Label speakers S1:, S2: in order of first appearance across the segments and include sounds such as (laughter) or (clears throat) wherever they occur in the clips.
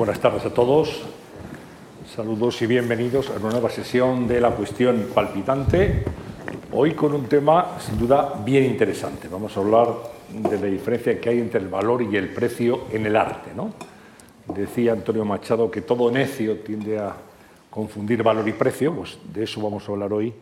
S1: buenas tardes a todos. Saludos y bienvenidos a una nueva sesión de la cuestión palpitante. Hoy con un tema sin duda bien interesante. Vamos a hablar de la diferencia que hay entre el valor y el precio en el arte. ¿no? Decía Antonio Machado que todo necio tiende a confundir valor y precio. Pues de eso vamos a hablar hoy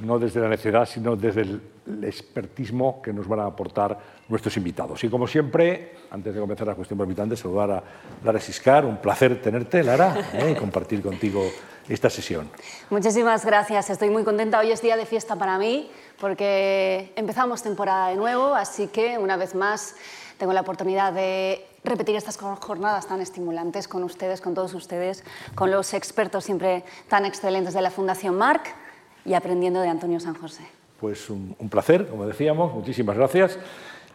S1: no desde la necedad, sino desde el, expertismo que nos van a aportar nuestros invitados. Y como siempre, antes de comenzar la cuestión palpitante, saludar a Lara Siscar, un placer tenerte, Lara, ¿eh? y compartir contigo esta sesión.
S2: Muchísimas gracias, estoy muy contenta. Hoy es día de fiesta para mí, porque empezamos temporada de nuevo, así que una vez más tengo la oportunidad de repetir estas jornadas tan estimulantes con ustedes, con todos ustedes, con los expertos siempre tan excelentes de la Fundación Marc y aprendiendo de Antonio San José.
S1: Pues un, placer, como decíamos, muchísimas gracias.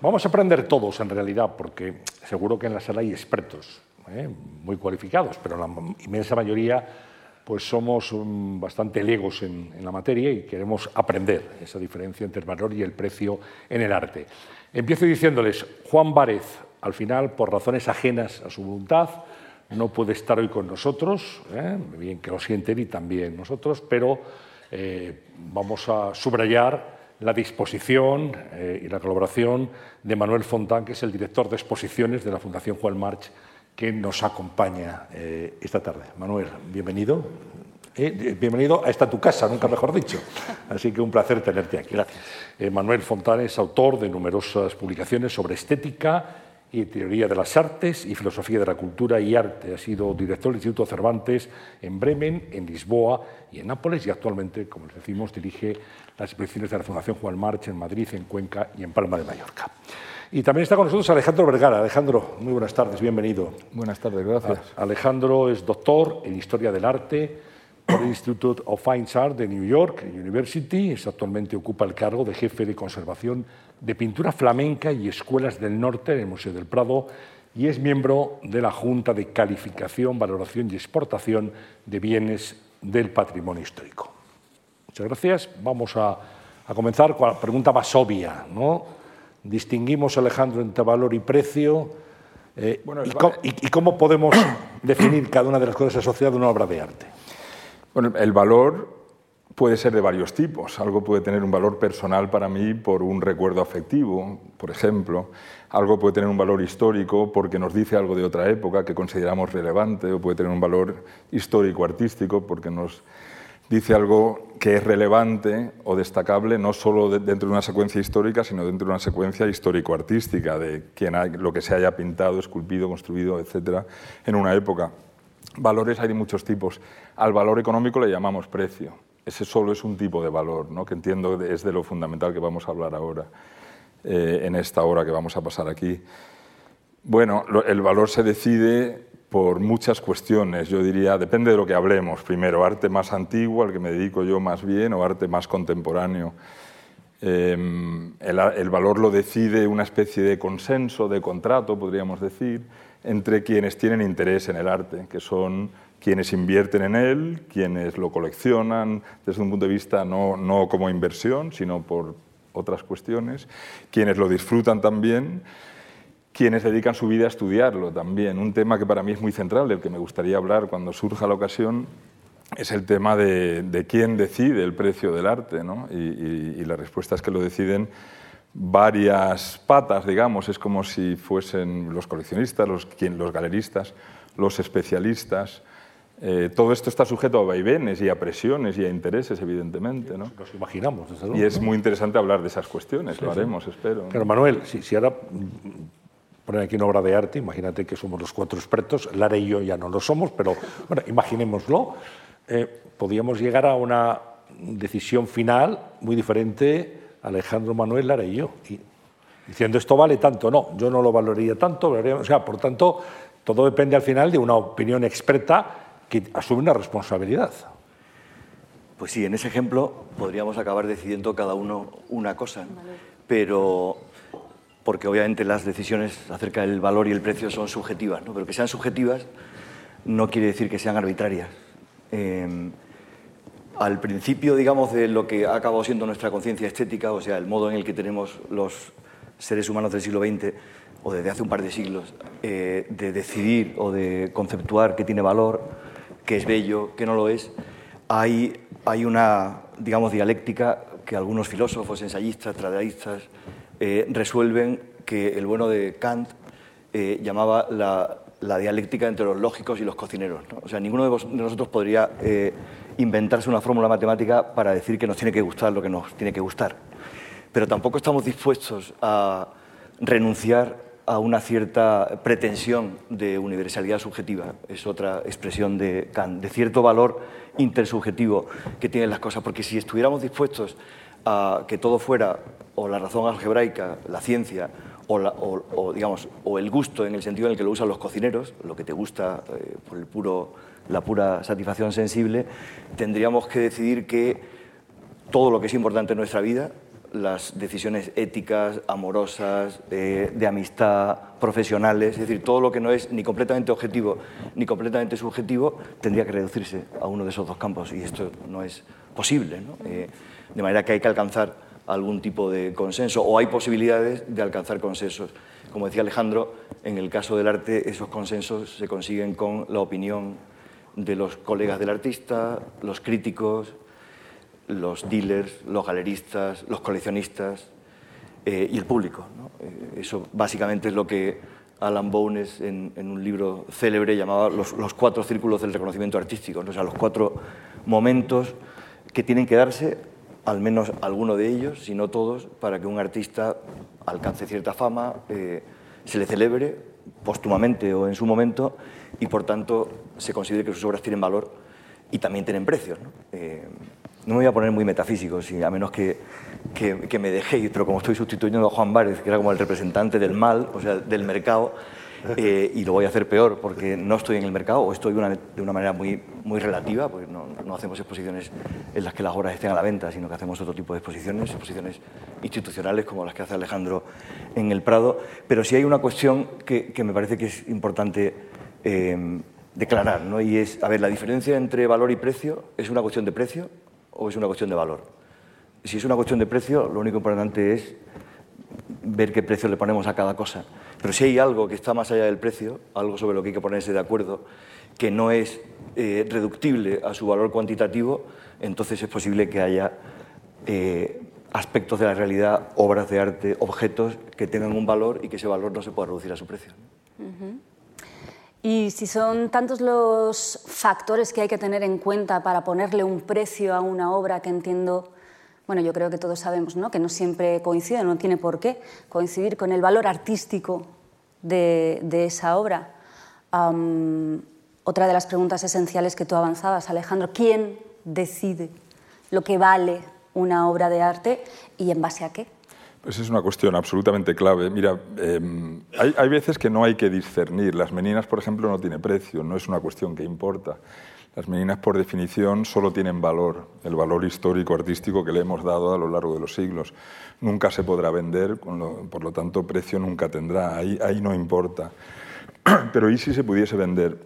S1: Vamos a aprender todos en realidad, porque seguro que en la sala hay expertos ¿eh? muy cualificados, pero la inmensa mayoría pues somos bastante legos en, en, la materia y queremos aprender esa diferencia entre el valor y el precio en el arte. Empiezo diciéndoles, Juan Várez, al final, por razones ajenas a su voluntad, no puede estar hoy con nosotros, ¿eh? bien que lo sienten y también nosotros, pero eh, vamos a subrayar la disposición eh, y la colaboración de Manuel Fontán, que es el director de exposiciones de la Fundación Juan March, que nos acompaña eh, esta tarde. Manuel, bienvenido. bienvenido a esta tu casa, nunca mejor dicho. Así que un placer tenerte aquí.
S3: Gracias.
S1: Manuel Fontán es autor de numerosas publicaciones sobre estética y Teoría de las Artes y Filosofía de la Cultura y Arte. Ha sido director del Instituto Cervantes en Bremen, en Lisboa y en Nápoles y actualmente, como les decimos, dirige las exposiciones de la Fundación Juan March en Madrid, en Cuenca y en Palma de Mallorca. Y también está con nosotros Alejandro Vergara. Alejandro, muy buenas tardes, bienvenido.
S4: Buenas tardes, gracias.
S1: Alejandro es doctor en Historia del Arte Institute of Fine Arts de New York University. Es, actualmente ocupa el cargo de jefe de conservación de pintura flamenca y escuelas del norte en el Museo del Prado y es miembro de la Junta de Calificación, Valoración y Exportación de Bienes del Patrimonio Histórico. Muchas gracias. Vamos a, comenzar con la pregunta más obvia. ¿no? Distinguimos, Alejandro, entre valor y precio. Eh, y, cómo, podemos (coughs) definir cada una de las cosas asociadas a una obra de arte?
S4: Bueno, el valor puede ser de varios tipos. Algo puede tener un valor personal para mí por un recuerdo afectivo, por ejemplo. Algo puede tener un valor histórico porque nos dice algo de otra época que consideramos relevante, o puede tener un valor histórico-artístico porque nos dice algo que es relevante o destacable no solo dentro de una secuencia histórica, sino dentro de una secuencia histórico-artística de quien lo que se haya pintado, esculpido, construido, etcétera, en una época. Valores hay de muchos tipos. Al valor económico le llamamos precio ese solo es un tipo de valor, ¿no? que entiendo es de lo fundamental que vamos a hablar ahora, eh, en esta hora que vamos a pasar aquí. Bueno, el valor se decide por muchas cuestiones, yo diría, depende de lo que hablemos. Primero, arte más antiguo, al que me dedico yo más bien, o arte más contemporáneo. Em, el, el, valor lo decide una especie de consenso, de contrato, podríamos decir, entre quienes tienen interés en el arte, que son quienes invierten en él, quienes lo coleccionan desde un punto de vista no, no como inversión, sino por otras cuestiones, quienes lo disfrutan también, quienes dedican su vida a estudiarlo también. Un tema que para mí es muy central, del que me gustaría hablar cuando surja la ocasión, es el tema de, quién decide el precio del arte. ¿no? Y, y, es que lo deciden varias patas, digamos, es como si fuesen los coleccionistas, los, los galeristas, los especialistas, eh, todo esto está sujeto a vaivenes y a presiones y a intereses, evidentemente. ¿no?
S1: Nos imaginamos, desde luego.
S4: Y es muy interesante hablar de esas cuestiones, lo haremos, espero.
S1: Pero Manuel, si, si ahora ponen aquí una obra de arte, imagínate que somos los cuatro expertos, Lara y yo ya no lo somos, pero bueno, imaginémoslo, eh, podríamos llegar a una decisión final muy diferente Alejandro Manuel, Lara y yo. Diciendo esto vale tanto, no, yo no lo valoraría tanto, o sea, por tanto, todo depende al final de una opinión experta que asume una responsabilidad.
S3: Pues sí, en ese ejemplo podríamos acabar decidiendo cada uno una cosa, pero porque obviamente las decisiones acerca del valor y el precio son subjetivas, ¿no? pero que sean subjetivas no quiere decir que sean arbitrarias. Em, al principio, digamos, de lo que ha acabado siendo nuestra conciencia estética, o sea, el modo en el que tenemos los seres humanos del siglo XX o desde hace un par de siglos, eh, de decidir o de conceptuar qué tiene valor, qué es bello, qué no lo es, hay, una, digamos, dialéctica que algunos filósofos, ensayistas, tradicionalistas eh, resuelven que el bueno de Kant eh, llamaba la, la, dialéctica entre los lógicos y los cocineros. O sea, ninguno de, nosotros podría inventarse una fórmula matemática para decir que nos tiene que gustar lo que nos tiene que gustar. Pero tampoco estamos dispuestos a renunciar a una cierta pretensión de universalidad subjetiva, es otra expresión de Kant, de cierto valor intersubjetivo que tienen las cosas, porque si estuviéramos dispuestos a que todo fuera o la razón algebraica, la ciencia, o, digamos, o el gusto en el sentido en el que lo usan los cocineros, lo que te gusta eh, por el puro, la pura satisfacción sensible, tendríamos que decidir que todo lo que es importante en nuestra vida las decisiones éticas, amorosas, de amistad, profesionales, es decir, todo lo que no es ni completamente objetivo ni completamente subjetivo, tendría que reducirse a uno de esos dos campos y esto no es posible. Eh, de manera que hay que alcanzar algún tipo de consenso o hay posibilidades de alcanzar consensos. Como decía Alejandro, en el caso del arte esos consensos se consiguen con la opinión de los colegas del artista, los críticos, los dealers, los galeristas, los coleccionistas eh, y el público. Eh, eso básicamente es lo que Alan Bones en, un libro célebre llamaba los, cuatro círculos del reconocimiento artístico, o sea, los cuatro momentos que tienen que darse, al menos alguno de ellos, si no todos, para que un artista alcance cierta fama, eh, se le celebre póstumamente o en su momento y por tanto se considere que sus obras tienen valor y también tienen precios no me voy a poner muy metafísico, a menos que, que, me dejéis, pero como estoy sustituyendo a Juan Várez, que era como el representante del mal, o sea, del mercado, (laughs) eh, y lo voy a hacer peor porque no estoy en el mercado o estoy de una, manera muy, muy relativa, porque no, no, hacemos exposiciones en las que las obras estén a la venta, sino que hacemos otro tipo de exposiciones, exposiciones institucionales como las que hace Alejandro en el Prado. Pero sí hay una cuestión que, que me parece que es importante eh, declarar, ¿no? y es, a ver, la diferencia entre valor y precio es una cuestión de precio o es una cuestión de valor. Si es una cuestión de precio, lo único importante es ver qué precio le ponemos a cada cosa. Pero si hay algo que está más allá del precio, algo sobre lo que hay que ponerse de acuerdo, que no es eh, reductible a su valor cuantitativo, entonces es posible que haya eh, aspectos de la realidad, obras de arte, objetos que tengan un valor y que ese valor no se pueda reducir a su precio.
S2: Y si son tantos los factores que hay que tener en cuenta para ponerle un precio a una obra que entiendo, bueno, yo creo que todos sabemos ¿no? que no siempre coincide, no tiene por qué coincidir con el valor artístico de, esa obra. otra de las preguntas esenciales que tú avanzabas, Alejandro, ¿quién decide lo que vale una obra de arte y en base a qué?
S4: Esa es una cuestión absolutamente clave. Mira, em, hay, veces que no hay que discernir. Las meninas, por ejemplo, no tiene precio, no es una cuestión que importa. Las meninas, por definición, solo tienen valor, el valor histórico, artístico que le hemos dado a lo largo de los siglos. Nunca se podrá vender, por lo tanto, precio nunca tendrá. Ahí, no importa. (clears throat) Pero ¿y si se pudiese vender?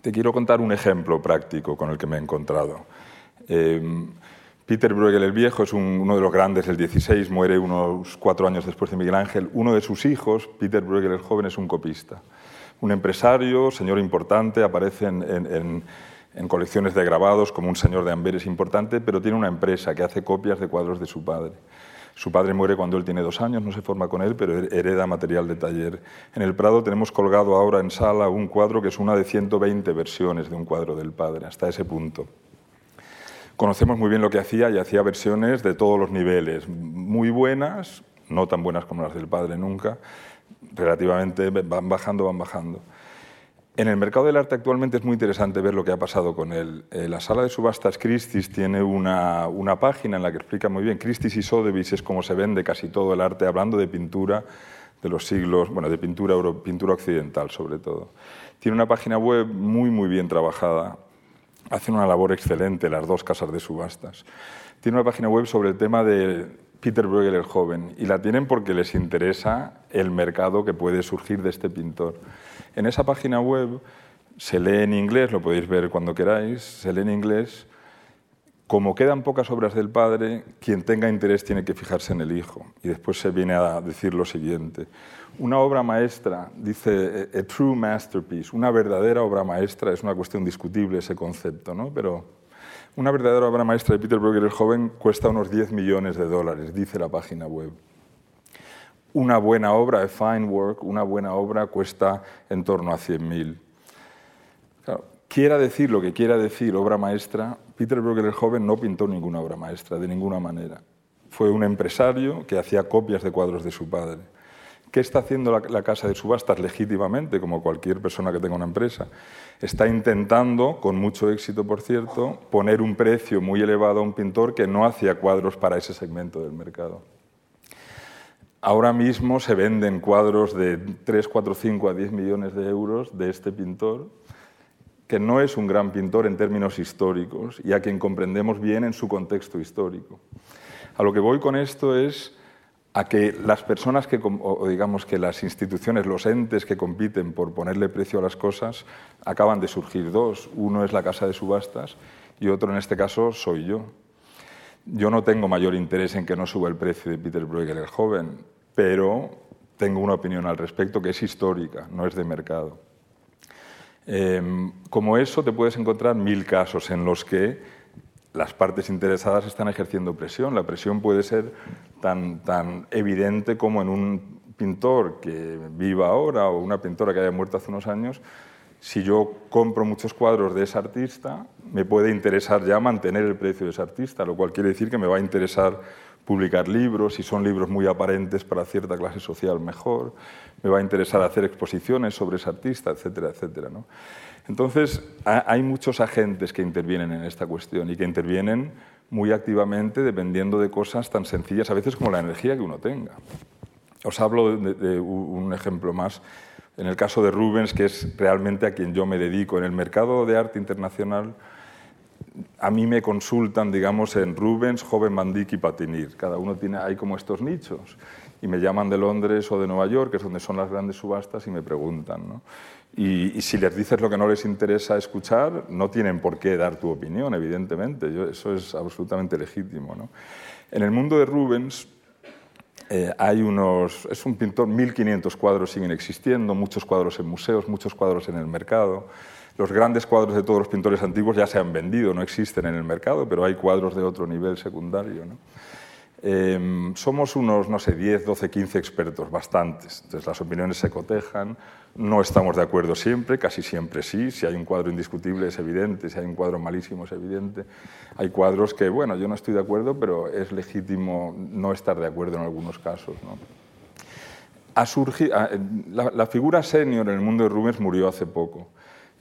S4: Te quiero contar un ejemplo práctico con el que me he encontrado. Em, Peter Bruegel el Viejo es uno de los grandes del 16, muere unos cuatro años después de Miguel Ángel. Uno de sus hijos, Peter Bruegel el Joven, es un copista. Un empresario, señor importante, aparece en, colecciones de grabados como un señor de Amberes importante, pero tiene una empresa que hace copias de cuadros de su padre. Su padre muere cuando él tiene dos años, no se forma con él, pero hereda material de taller. En el Prado tenemos colgado ahora en sala un cuadro que es una de 120 versiones de un cuadro del padre, hasta ese punto conocemos muy bien lo que hacía y hacía versiones de todos los niveles, muy buenas, no tan buenas como las del padre nunca, relativamente van bajando, van bajando. En el mercado del arte actualmente es muy interesante ver lo que ha pasado con él. Eh, la sala de subastas Christie's tiene una, una, página en la que explica muy bien. Christie's y Sotheby's es como se vende casi todo el arte, hablando de pintura de los siglos, bueno, de pintura, pintura occidental sobre todo. Tiene una página web muy, muy bien trabajada hacen una labor excelente las dos casas de subastas. Tiene una página web sobre el tema de Peter Bruegel el joven y la tienen porque les interesa el mercado que puede surgir de este pintor. En esa página web se lee en inglés, lo podéis ver cuando queráis, se lee en inglés como quedan pocas obras del padre, quien tenga interés tiene que fijarse en el hijo. Y después se viene a decir lo siguiente. Una obra maestra, dice a true masterpiece, una verdadera obra maestra, es una cuestión discutible ese concepto, ¿no? pero una verdadera obra maestra de Peter Bruegel el joven cuesta unos 10 millones de dólares, dice la página web. Una buena obra, a fine work, una buena obra cuesta en torno a 100.000. Claro, quiera decir lo que quiera decir obra maestra, Peter Bruegel el joven no pintó ninguna obra maestra, de ninguna manera. Fue un empresario que hacía copias de cuadros de su padre. ¿Qué está haciendo la, casa de subastas legítimamente, como cualquier persona que tenga una empresa? Está intentando, con mucho éxito por cierto, poner un precio muy elevado a un pintor que no hacía cuadros para ese segmento del mercado. Ahora mismo se venden cuadros de 3, 4, 5 a 10 millones de euros de este pintor, que no es un gran pintor en términos históricos y a quien comprendemos bien en su contexto histórico. A lo que voy con esto es a que las personas que, o digamos que las instituciones, los entes que compiten por ponerle precio a las cosas, acaban de surgir dos. Uno es la casa de subastas y otro en este caso soy yo. Yo no tengo mayor interés en que no suba el precio de Peter Bruegel el joven, pero tengo una opinión al respecto que es histórica, no es de mercado. Em, como eso te puedes encontrar mil casos en los que las partes interesadas están ejerciendo presión. La presión puede ser tan, tan evidente como en un pintor que viva ahora o una pintora que haya muerto hace unos años. Si yo compro muchos cuadros de ese artista, me puede interesar ya mantener el precio de ese artista, lo cual quiere decir que me va a interesar publicar libros, si son libros muy aparentes para cierta clase social, mejor. Me va a interesar hacer exposiciones sobre ese artista, etcétera, etcétera. Entonces, hay muchos agentes que intervienen en esta cuestión y que intervienen muy activamente dependiendo de cosas tan sencillas a veces como la energía que uno tenga. Os hablo de, un ejemplo más. En el caso de Rubens, que es realmente a quien yo me dedico, en el mercado de arte internacional, a mí me consultan, digamos, en Rubens, Joven Mandic y Patinir. Cada uno tiene, hay como estos nichos. Y me llaman de Londres o de Nueva York, que es donde son las grandes subastas, y me preguntan. Y, si les dices lo que no les interesa escuchar, no tienen por qué dar tu opinión, evidentemente. eso es absolutamente legítimo. ¿no? En el mundo de Rubens eh, hay unos, es un pintor, 1.500 cuadros siguen existiendo, muchos cuadros en museos, muchos cuadros en el mercado. Los grandes cuadros de todos los pintores antiguos ya se han vendido, no existen en el mercado, pero hay cuadros de otro nivel secundario. ¿no? Em, somos unos, no sé, 10, 12, 15 expertos, bastantes. Entonces las opiniones se cotejan, no estamos de acuerdo siempre, casi siempre sí. Si hay un cuadro indiscutible es evidente, si hay un cuadro malísimo es evidente. Hay cuadros que, bueno, yo no estoy de acuerdo, pero es legítimo no estar de acuerdo en algunos casos. ¿no? Ha surgido, ah, la, la, figura senior en el mundo de Rubens murió hace poco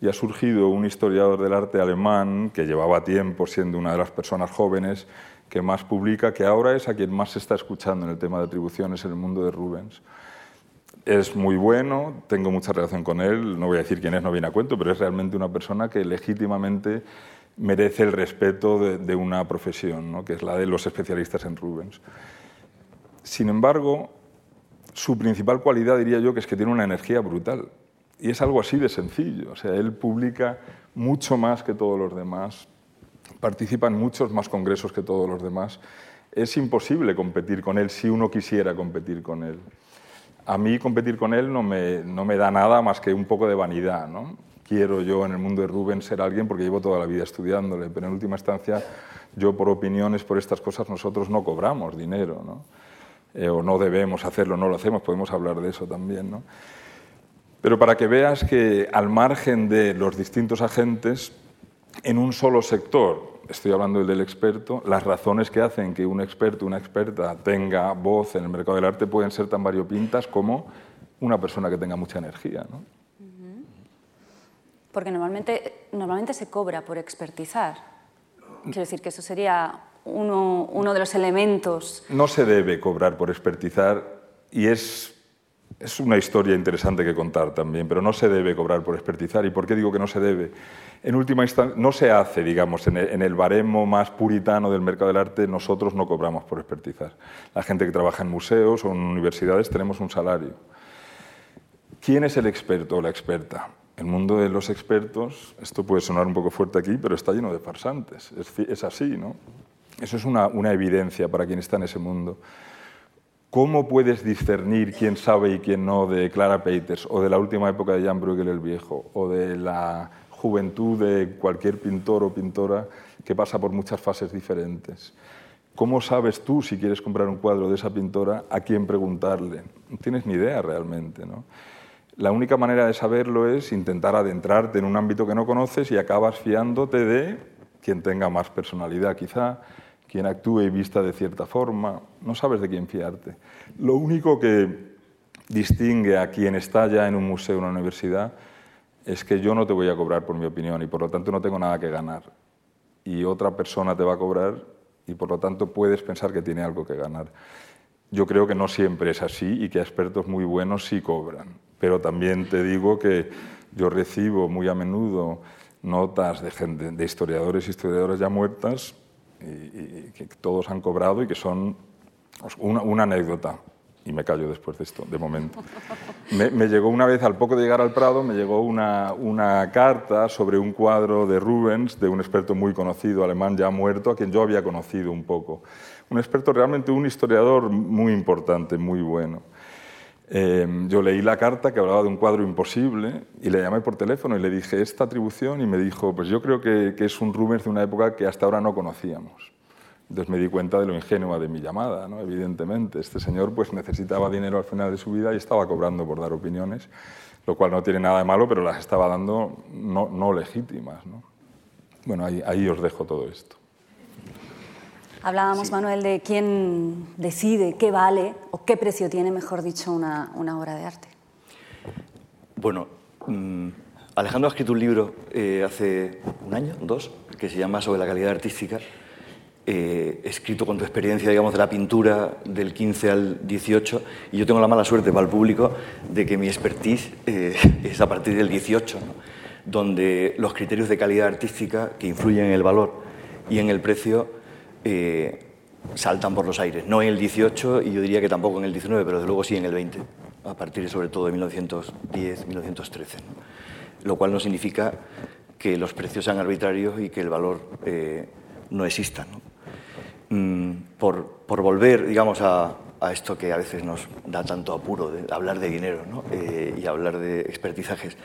S4: y ha surgido un historiador del arte alemán que llevaba tiempo siendo una de las personas jóvenes que más publica, que ahora es a quien más se está escuchando en el tema de atribuciones en el mundo de Rubens. Es muy bueno, tengo mucha relación con él, no voy a decir quién es, no viene a cuento, pero es realmente una persona que legítimamente merece el respeto de, una profesión, ¿no? que es la de los especialistas en Rubens. Sin embargo, su principal cualidad diría yo que es que tiene una energía brutal. Y es algo así de sencillo. O sea, él publica mucho más que todos los demás, participa en muchos más congresos que todos los demás. Es imposible competir con él si uno quisiera competir con él. A mí competir con él no me, no me da nada más que un poco de vanidad. ¿no? Quiero yo en el mundo de Rubén ser alguien porque llevo toda la vida estudiándole, pero en última instancia yo por opiniones, por estas cosas, nosotros no cobramos dinero. ¿no? Eh, o no debemos hacerlo, no lo hacemos, podemos hablar de eso también. ¿no? Pero para que veas que al margen de los distintos agentes, en un solo sector, estoy hablando del experto, las razones que hacen que un experto, una experta tenga voz en el mercado del arte pueden ser tan variopintas como una persona que tenga mucha energía. ¿no?
S2: Porque normalmente, normalmente se cobra por expertizar. Quiero decir que eso sería uno, uno de los elementos.
S4: No se debe cobrar por expertizar y es es una historia interesante que contar también, pero no se debe cobrar por expertizar. ¿Y por qué digo que no se debe? En última instancia, no se hace, digamos, en el, baremo más puritano del mercado del arte, nosotros no cobramos por expertizar. La gente que trabaja en museos o en universidades tenemos un salario. ¿Quién es el experto o la experta? el mundo de los expertos, esto puede sonar un poco fuerte aquí, pero está lleno de farsantes. Es, así, ¿no? Eso es una, evidencia para quien está en ese mundo. ¿Cómo puedes discernir quién sabe y quién no de Clara Peters o de la última época de Jan Bruegel el Viejo o de la juventud de cualquier pintor o pintora que pasa por muchas fases diferentes? ¿Cómo sabes tú, si quieres comprar un cuadro de esa pintora, a quién preguntarle? No tienes ni idea realmente. ¿no? La única manera de saberlo es intentar adentrarte en un ámbito que no conoces y acabas fiándote de quien tenga más personalidad quizá, quien actúe y vista de cierta forma. No sabes de quién fiarte. Lo único que distingue a quien está ya en un museo o una universidad es que yo no te voy a cobrar por mi opinión y por lo tanto no tengo nada que ganar. Y otra persona te va a cobrar y por lo tanto puedes pensar que tiene algo que ganar. Yo creo que no siempre es así y que expertos muy buenos sí cobran. Pero también te digo que yo recibo muy a menudo notas de, historiadores y historiadoras ya muertas que todos han cobrado y que son una, anécdota. Y me callo después de esto, de momento. Me, me, llegó una vez, al poco de llegar al Prado, me llegó una, una, carta sobre un cuadro de Rubens, de un experto muy conocido, alemán ya muerto, a quien yo había conocido un poco. Un experto realmente, un historiador muy importante, muy bueno. Em, yo leí la carta que hablaba de un cuadro imposible y le llamé por teléfono y le dije esta atribución y me dijo, pues yo creo que, es un Rubens de una época que hasta ahora no conocíamos. Entonces me di cuenta de lo ingenua de mi llamada, ¿no? evidentemente. Este señor pues necesitaba dinero al final de su vida y estaba cobrando por dar opiniones, lo cual no tiene nada de malo, pero las estaba dando no, no legítimas. ¿no? Bueno, ahí, ahí os dejo todo esto.
S2: Hablábamos, Manuel, de quién decide qué vale o qué precio tiene, mejor dicho, una, una obra de arte.
S3: Bueno, mm, Alejandro ha escrito un libro eh, hace un año, dos, que se llama Sobre la calidad artística, eh, escrito con tu experiencia, digamos, de la pintura del 15 al 18, y yo tengo la mala suerte para el público de que mi expertise eh, (laughs) es a partir del 18, donde los criterios de calidad artística que influyen en el valor y en el precio eh, saltan por los aires. No en el 18 y yo diría que tampoco en el 19, pero desde luego sí en el 20, a partir sobre todo de 1910, 1913. Lo cual no significa que los precios sean arbitrarios y que el valor eh, no exista. Mm, por, volver, digamos, a, esto que a veces nos da tanto apuro, hablar de dinero eh, y hablar de expertizajes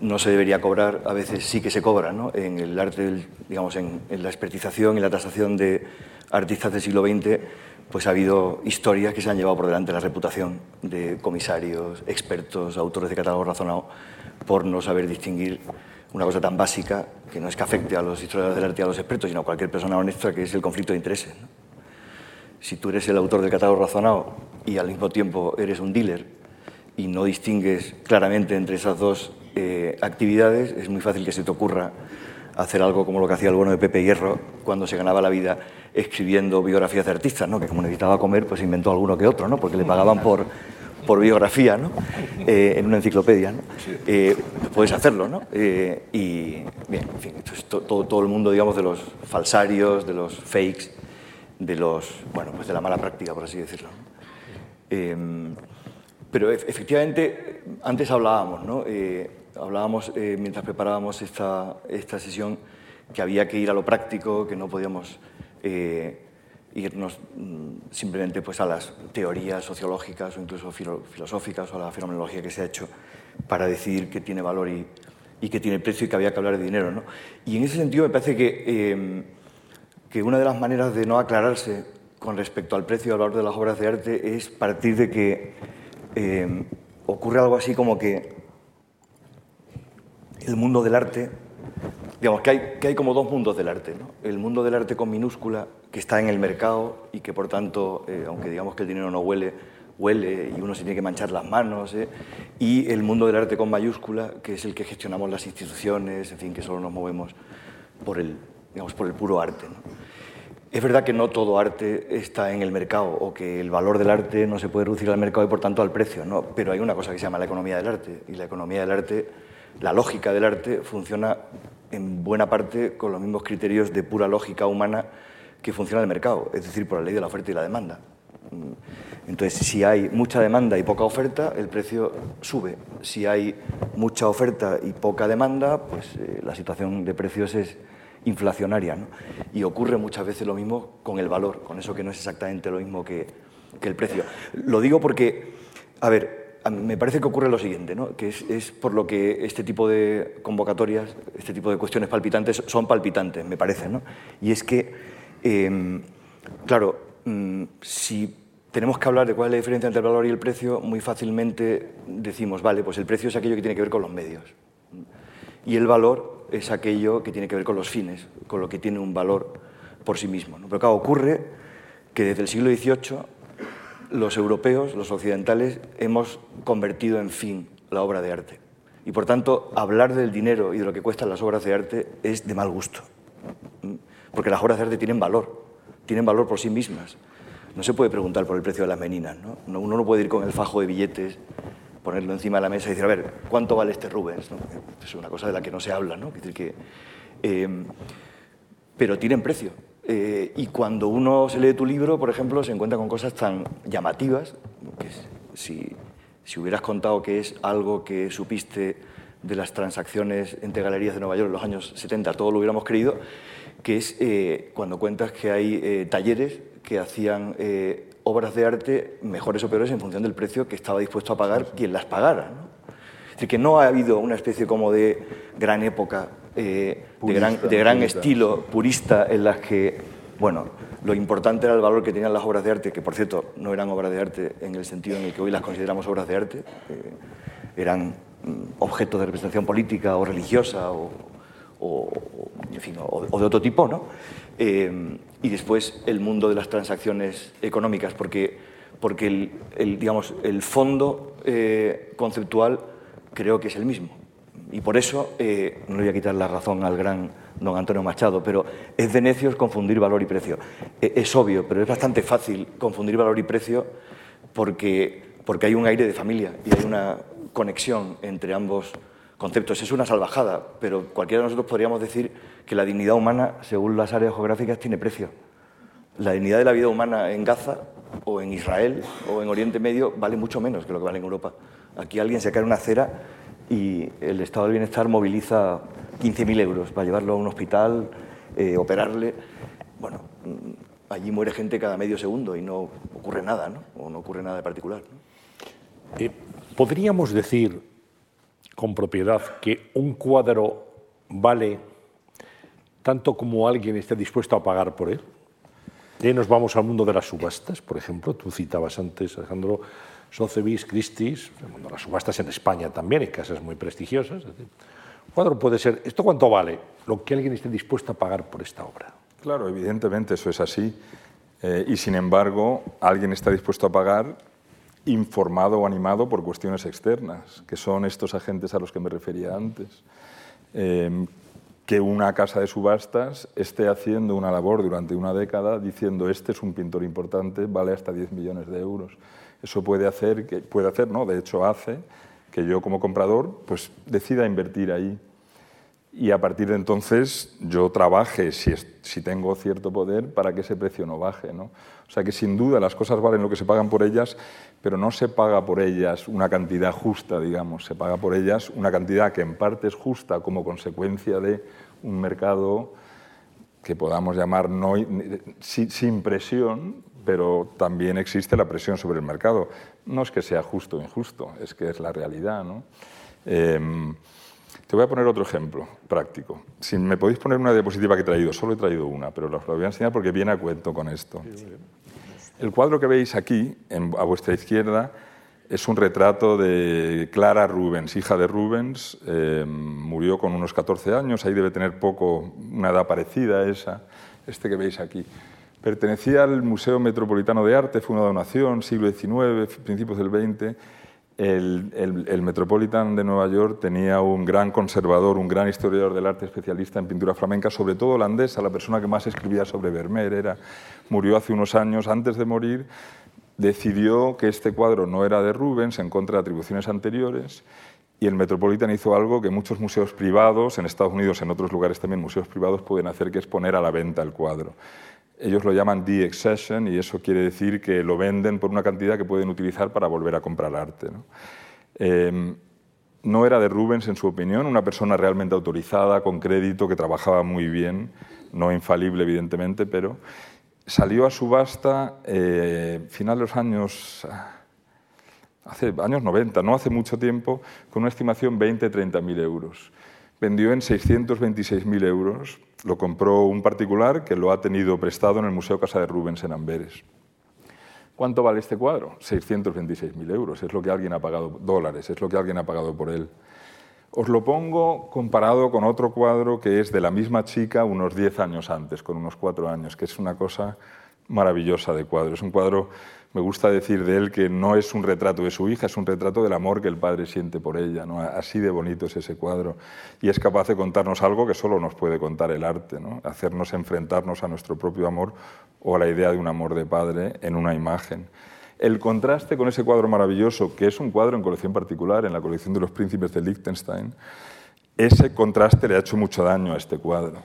S3: no se debería cobrar, a veces sí que se cobra, ¿no? en el arte, digamos, en, la expertización y la tasación de artistas del siglo XX, pues ha habido historias que se han llevado por delante la reputación de comisarios, expertos, autores de catálogo razonado, por no saber distinguir una cosa tan básica que no es que afecte a los historiadores del arte y a los expertos, sino a cualquier persona honesta, que es el conflicto de intereses. Si tú eres el autor del catálogo razonado y al mismo tiempo eres un dealer y no distingues claramente entre esas dos eh, actividades, es muy fácil que se te ocurra hacer algo como lo que hacía el bueno de Pepe Hierro cuando se ganaba la vida escribiendo biografías de artistas, ¿no? que como necesitaba comer, pues inventó alguno que otro, ¿no? porque le pagaban por, por biografía ¿no? Eh, en una enciclopedia. ¿no? Eh, puedes hacerlo, ¿no? y bien, en fin, esto es todo, todo el mundo, digamos, de los falsarios, de los fakes, de los, bueno, pues de la mala práctica, por así decirlo. pero efectivamente, antes hablábamos, ¿no? Hablábamos eh, mientras preparábamos esta, esta, sesión que había que ir a lo práctico, que no podíamos eh, irnos mm, simplemente pues, a las teorías sociológicas o incluso filosóficas o a la fenomenología que se ha hecho para decidir qué tiene valor y, y qué tiene precio y que había que hablar de dinero. ¿no? Y en ese sentido me parece que, em, que una de las maneras de no aclararse con respecto al precio y al valor de las obras de arte es partir de que em, ocurre algo así como que el mundo del arte, digamos que hay, que hay como dos mundos del arte. ¿no? El mundo del arte con minúscula, que está en el mercado y que por tanto, eh, aunque digamos que el dinero no huele, huele y uno se tiene que manchar las manos. ¿eh? Y el mundo del arte con mayúscula, que es el que gestionamos las instituciones, en fin, que solo nos movemos por el, digamos, por el puro arte. Es verdad que no todo arte está en el mercado o que el valor del arte no se puede reducir al mercado y por tanto al precio, ¿no? pero hay una cosa que se llama la economía del arte y la economía del arte la lógica del arte funciona en buena parte con los mismos criterios de pura lógica humana que funciona el mercado, es decir, por la ley de la oferta y la demanda. Mm. Entonces, si hay mucha demanda y poca oferta, el precio sube. Si hay mucha oferta y poca demanda, pues eh, la situación de precios es inflacionaria. ¿no? Y ocurre muchas veces lo mismo con el valor, con eso que no es exactamente lo mismo que, que el precio. Lo digo porque, a ver, me parece que ocurre lo siguiente, ¿no? que es, por lo que este tipo de convocatorias, este tipo de cuestiones palpitantes son palpitantes, me parece. ¿no? Y es que, em, claro, mm, si tenemos que hablar de cuál es la diferencia entre el valor y el precio, muy fácilmente decimos, vale, pues el precio es aquello que tiene que ver con los medios. Y el valor es aquello que tiene que ver con los fines, con lo que tiene un valor por sí mismo. ¿no? Pero claro, ocurre que desde el siglo XVIII los europeos, los occidentales, hemos convertido en fin la obra de arte. Y por tanto, hablar del dinero y de lo que cuestan las obras de arte es de mal gusto. Porque las obras de arte tienen valor, tienen valor por sí mismas. No se puede preguntar por el precio de las meninas. ¿no? Uno no puede ir con el fajo de billetes, ponerlo encima de la mesa y decir, a ver, ¿cuánto vale este Rubens? Es una cosa de la que no se habla. ¿no? decir, que, eh, pero tienen precio. Eh, y cuando uno se lee tu libro, por ejemplo, se encuentra con cosas tan llamativas, que si, si hubieras contado que es algo que supiste de las transacciones entre galerías de Nueva York en los años 70, todo lo hubiéramos creído, que es eh, cuando cuentas que hay eh, talleres que hacían obras de arte mejores o peores en función del precio que estaba dispuesto a pagar quien las pagara. Es decir, que no ha habido una especie como de gran época eh, de, gran, de gran estilo purista en las que, bueno, lo importante era el valor que tenían las obras de arte, que por cierto no eran obras de arte en el sentido en el que hoy las consideramos obras de arte, eh, eran mm, objetos de representación política o religiosa o, en fin, o, de otro tipo, ¿no? Eh, y después el mundo de las transacciones económicas, porque, porque el, digamos, el fondo conceptual creo que es el mismo. Y por eso, eh, no voy a quitar la razón al gran don Antonio Machado, pero es de necios confundir valor y precio. E, es obvio, pero es bastante fácil confundir valor y precio porque, porque hay un aire de familia y hay una conexión entre ambos conceptos. Es una salvajada, pero cualquiera de nosotros podríamos decir que la dignidad humana, según las áreas geográficas, tiene precio. La dignidad de la vida humana en Gaza o en Israel o en Oriente Medio vale mucho menos que lo que vale en Europa. Aquí alguien se cae una cera y el Estado del Bienestar moviliza 15.000 euros para llevarlo a un hospital, eh, operarle. Bueno, mm, allí muere gente cada medio segundo y no ocurre nada, ¿no? O no ocurre nada de particular.
S1: Eh, ¿Podríamos decir con propiedad que un cuadro vale tanto como alguien esté dispuesto a pagar por él? Y ahí nos vamos al mundo de las subastas, por ejemplo. Tú citabas antes, Alejandro, Sotheby's, Christie's, las subastas en España también, hay casas muy prestigiosas. Un cuadro puede ser, ¿esto cuánto vale? Lo que alguien esté dispuesto a pagar por esta obra.
S4: Claro, evidentemente eso es así. Eh, y sin embargo, alguien está dispuesto a pagar informado o animado por cuestiones externas, que son estos agentes a los que me refería antes. Eh, que una casa de subastas esté haciendo una labor durante una década diciendo este es un pintor importante, vale hasta 10 millones de euros. Eso puede hacer, puede hacer, no, de hecho hace que yo como comprador pues decida invertir ahí y a partir de entonces yo trabaje, si, si, tengo cierto poder, para que ese precio no baje. ¿no? O sea que sin duda las cosas valen lo que se pagan por ellas, pero no se paga por ellas una cantidad justa, digamos, se paga por ellas una cantidad que en parte es justa como consecuencia de un mercado que podamos llamar no, sin presión, pero también existe la presión sobre el mercado. No es que sea justo o injusto, es que es la realidad. ¿no? Em, te voy a poner otro ejemplo práctico. Si me podéis poner una diapositiva que he traído, solo he traído una, pero os la voy a enseñar porque viene a cuento con esto. El cuadro que veis aquí, a vuestra izquierda, es un retrato de Clara Rubens, hija de Rubens. Em, murió con unos 14 años, ahí debe tener poco, una edad parecida a esa, este que veis aquí. Pertenecía al Museo Metropolitano de Arte, fue una donación, siglo XIX, principios del XX. El, Metropolitan de Nueva York tenía un gran conservador, un gran historiador del arte especialista en pintura flamenca, sobre todo holandesa, la persona que más escribía sobre Vermeer. Era, murió hace unos años, antes de morir, decidió que este cuadro no era de Rubens en contra de atribuciones anteriores y el Metropolitan hizo algo que muchos museos privados, en Estados Unidos, en otros lugares también museos privados pueden hacer, que es poner a la venta el cuadro. Ellos lo llaman de-accession y eso quiere decir que lo venden por una cantidad que pueden utilizar para volver a comprar arte. ¿no? Em, no era de Rubens, en su opinión, una persona realmente autorizada, con crédito, que trabajaba muy bien, no infalible, evidentemente, pero salió a subasta eh, final de los años, hace años 90, no hace mucho tiempo, con una estimación 20-30 mil euros. Vendió en 626.000 euros, lo compró un particular que lo ha tenido prestado en el Museo Casa de Rubens en Amberes. ¿Cuánto vale este cuadro? 626.000 euros, es lo que alguien ha pagado, dólares, es lo que alguien ha pagado por él. Os lo pongo comparado con otro cuadro que es de la misma chica unos 10 años antes, con unos 4 años, que es una cosa maravillosa de cuadro. Es un cuadro me gusta decir de él que no es un retrato de su hija, es un retrato del amor que el padre siente por ella. ¿no? Así de bonito es ese cuadro. Y es capaz de contarnos algo que solo nos puede contar el arte, ¿no? hacernos enfrentarnos a nuestro propio amor o a la idea de un amor de padre en una imagen. El contraste con ese cuadro maravilloso, que es un cuadro en colección particular, en la colección de los príncipes de Liechtenstein, ese contraste le ha hecho mucho daño a este cuadro.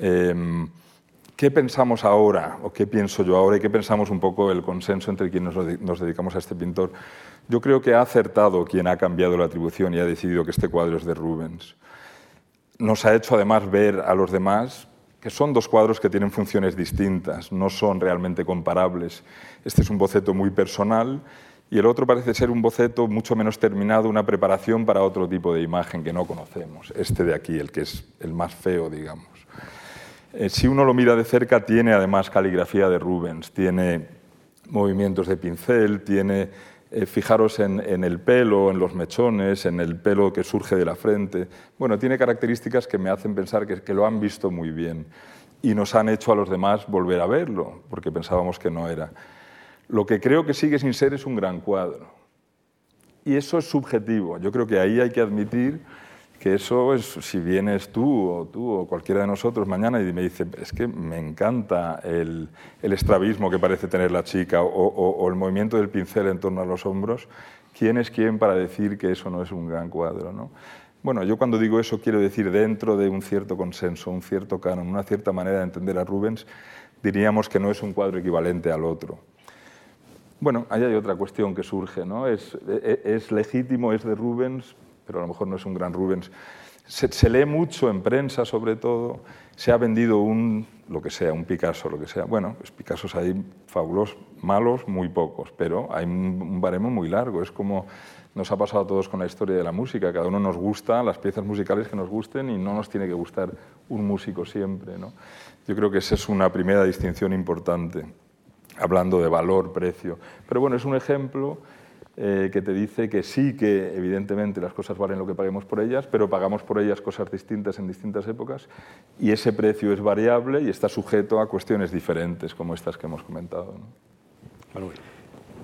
S4: Em, ¿Qué pensamos ahora, o qué pienso yo ahora, y qué pensamos un poco el consenso entre quienes nos dedicamos a este pintor? Yo creo que ha acertado quien ha cambiado la atribución y ha decidido que este cuadro es de Rubens. Nos ha hecho además ver a los demás que son dos cuadros que tienen funciones distintas, no son realmente comparables. Este es un boceto muy personal y el otro parece ser un boceto mucho menos terminado, una preparación para otro tipo de imagen que no conocemos, este de aquí, el que es el más feo, digamos. Eh, si uno lo mira de cerca, tiene además caligrafía de Rubens, tiene movimientos de pincel, tiene, eh, fijaros en, el pelo, en los mechones, en el pelo que surge de la frente. Bueno, tiene características que me hacen pensar que, que lo han visto muy bien y nos han hecho a los demás volver a verlo, porque pensábamos que no era. Lo que creo que sigue sin ser es un gran cuadro. Y eso es subjetivo. Yo creo que ahí hay que admitir que eso es, si vienes tú o tú o cualquiera de nosotros mañana y me dice, es que me encanta el, el estrabismo que parece tener la chica o, o, el movimiento del pincel en torno a los hombros, ¿quién es quién para decir que eso no es un gran cuadro? ¿no? Bueno, yo cuando digo eso quiero decir dentro de un cierto consenso, un cierto canon, una cierta manera de entender a Rubens, diríamos que no es un cuadro equivalente al otro. Bueno, ahí hay otra cuestión que surge, ¿no? Es, es, es legítimo, es de Rubens, pero a lo mejor no es un gran Rubens. Se, lee mucho en prensa, sobre todo. Se ha vendido un, lo que sea, un Picasso, lo que sea. Bueno, pues Picassos hay fabulosos, malos, muy pocos, pero hay un baremo muy largo. Es como nos ha pasado todos con la historia de la música. Cada uno nos gusta las piezas musicales que nos gusten y no nos tiene que gustar un músico siempre. ¿no? Yo creo que esa es una primera distinción importante, hablando de valor, precio. Pero bueno, es un ejemplo eh, que te dice que sí que evidentemente las cosas valen lo que paguemos por ellas, pero pagamos por ellas cosas distintas en distintas épocas y ese precio es variable y está sujeto a cuestiones diferentes como estas que hemos comentado.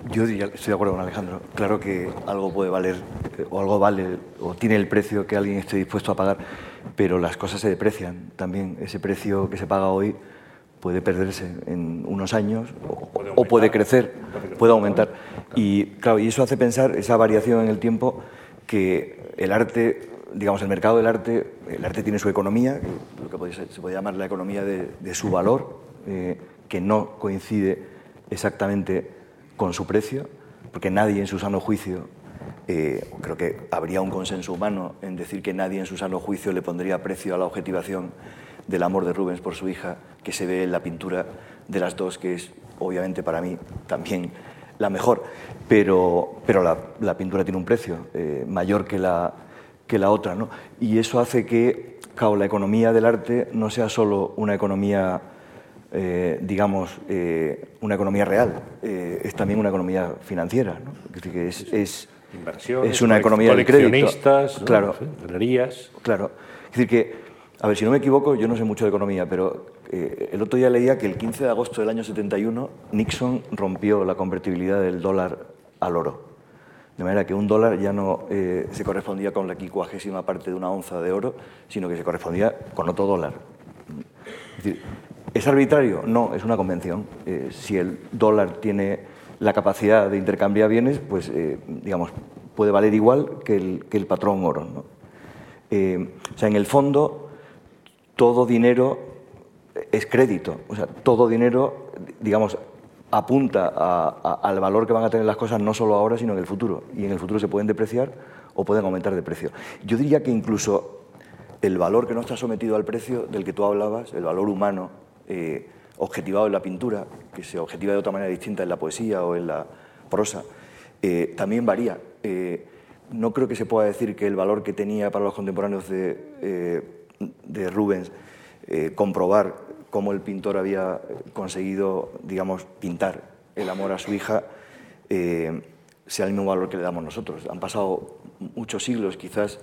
S3: Yo estoy de acuerdo con Alejandro. Claro que algo puede valer, o algo vale, o tiene el precio que alguien esté dispuesto a pagar, pero las cosas se deprecian también. Ese precio que se paga hoy puede perderse en unos años o puede, crecer, puede, aumentar. Y claro, y eso hace pensar esa variación en el tiempo que el arte, digamos, el mercado del arte, el arte tiene su economía, lo que se puede llamar la economía de, su valor, eh, que no coincide exactamente con su precio, porque nadie en su sano juicio, eh, creo que habría un consenso humano en decir que nadie en su sano juicio le pondría precio a la objetivación del amor de Rubens por su hija, que se ve en la pintura de las dos, que es obviamente para mí también la mejor, pero, pero la, pintura tiene un precio eh, mayor que la, que la otra. ¿no? Y eso hace que claro, la economía del arte no sea solo una economía, eh, digamos, eh, una economía real, es también una economía financiera. ¿no? Es, es una economía de crédito.
S1: Claro, galerías.
S3: Claro. Es decir, que a ver, si no me equivoco, yo no sé mucho de economía, pero eh, el otro día leía que el 15 de agosto del año 71 Nixon rompió la convertibilidad del dólar al oro. De manera que un dólar ya no eh, se correspondía con la quincuagésima parte de una onza de oro, sino que se correspondía con otro dólar. Es decir, ¿es arbitrario? No, es una convención. Eh, si el dólar tiene la capacidad de intercambiar bienes, pues, digamos, puede valer igual que el, patrón oro. o sea, en el fondo, todo dinero es crédito. O sea, todo dinero, digamos, apunta al valor que van a tener las cosas no solo ahora, sino en el futuro. Y en el futuro se pueden depreciar o pueden aumentar de precio. Yo diría que incluso el valor que no está sometido al precio del que tú hablabas, el valor humano, eh, objetivado en la pintura, que se objetiva de otra manera distinta en la poesía o en la prosa, eh, también varía. Eh, no creo que se pueda decir que el valor que tenía para los contemporáneos de Rubens comprobar cómo el pintor había conseguido, digamos, pintar el amor a su hija, sea el mismo valor que le damos nosotros. Han pasado muchos siglos, quizás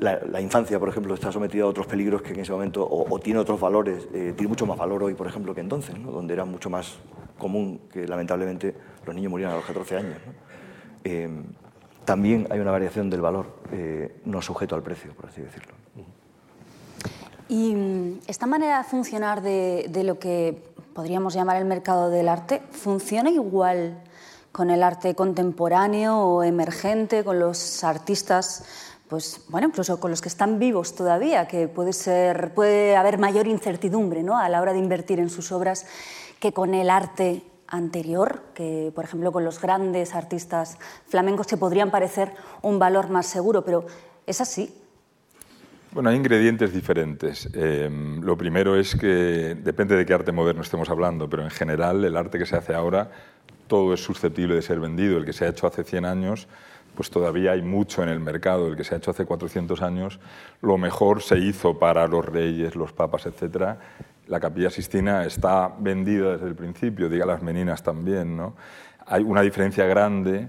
S3: la, infancia, por ejemplo, está sometida a otros peligros que en ese momento, o, tiene otros valores, eh, tiene mucho más valor hoy, por ejemplo, que entonces, donde era mucho más común que lamentablemente los niños murieran a los 14 años. Eh, también hay una variación del valor, eh, no sujeto al precio, por así decirlo.
S2: Y mm, esta manera de funcionar de, lo que podríamos llamar el mercado del arte, ¿funciona igual con el arte contemporáneo o emergente, con los artistas pues bueno, incluso con los que están vivos todavía, que puede, ser, puede haber mayor incertidumbre ¿no? a la hora de invertir en sus obras que con el arte anterior, que por ejemplo con los grandes artistas flamencos que podrían parecer un valor más seguro, pero es así.
S4: Bueno, hay ingredientes diferentes. Eh, lo primero es que depende de qué arte moderno estemos hablando, pero en general el arte que se hace ahora todo es susceptible de ser vendido. El que se ha hecho hace 100 años pues todavía hay mucho en el mercado. El que se ha hecho hace 400 años, lo mejor se hizo para los reyes, los papas, etc. La capilla Sistina está vendida desde el principio, diga las meninas también. ¿no? Hay una diferencia grande,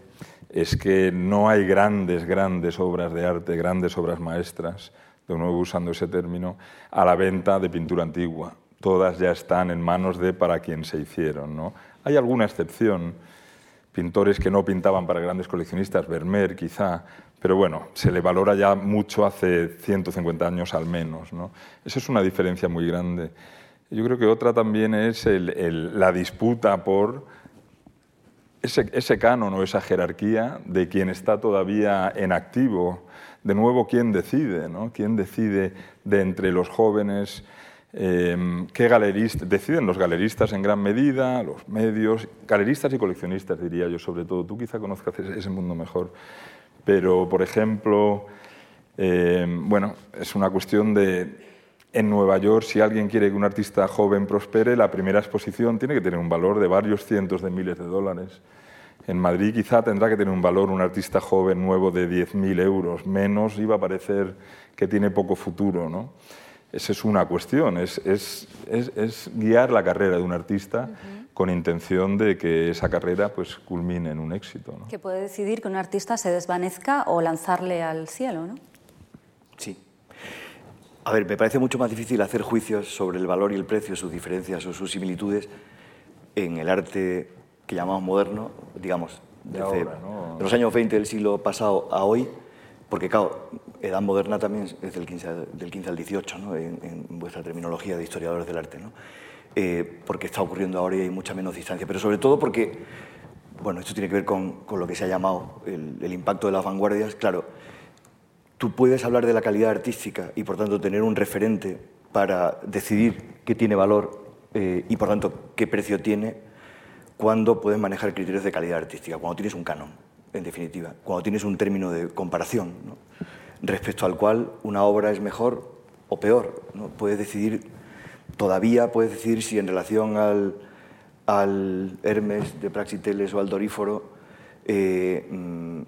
S4: es que no hay grandes, grandes obras de arte, grandes obras maestras, de nuevo usando ese término, a la venta de pintura antigua. Todas ya están en manos de para quien se hicieron. ¿no? Hay alguna excepción pintores que no pintaban para grandes coleccionistas, Vermeer quizá, pero bueno, se le valora ya mucho hace 150 años al menos. ¿no? Eso es una diferencia muy grande. Yo creo que otra también es la disputa por ese, ese canon o esa jerarquía de quien está todavía en activo. De nuevo, ¿quién decide? ¿no? ¿Quién decide de entre los jóvenes? Em, ¿Qué galeristas? Deciden los galeristas en gran medida, los medios, galeristas y coleccionistas, diría yo, sobre todo. Tú quizá conozcas ese mundo mejor. Pero, por ejemplo, em, bueno, es una cuestión de. En Nueva York, si alguien quiere que un artista joven prospere, la primera exposición tiene que tener un valor de varios cientos de miles de dólares. En Madrid quizá tendrá que tener un valor un artista joven nuevo de 10.000 euros. Menos iba a parecer que tiene poco futuro, ¿no? Esa es una cuestión, es, es, es, guiar la carrera de un artista con intención de que esa carrera pues, culmine en un éxito.
S2: Que puede decidir que un artista se desvanezca o lanzarle al cielo, ¿no?
S3: Sí. A ver, me parece mucho más difícil hacer juicios sobre el valor y el precio, sus diferencias o sus similitudes en el arte que llamamos moderno, digamos, desde de los años 20 del siglo pasado a hoy, porque, claro, edad moderna también es del 15, del 15 al 18, ¿no? en, vuestra terminología de historiadores del arte, ¿no? Eh, porque está ocurriendo ahora y hay mucha menos distancia, pero sobre todo porque, bueno, esto tiene que ver con, con lo que se ha llamado el, el, impacto de las vanguardias. Claro, tú puedes hablar de la calidad artística y, por tanto, tener un referente para decidir qué tiene valor eh, y, por tanto, qué precio tiene cuando puedes manejar criterios de calidad artística, cuando tienes un canon en definitiva, cuando tienes un término de comparación respecto al cual una obra es mejor o peor. Puedes decidir, todavía puedes decidir si en relación al, al Hermes de Praxiteles o al Doríforo eh, mm,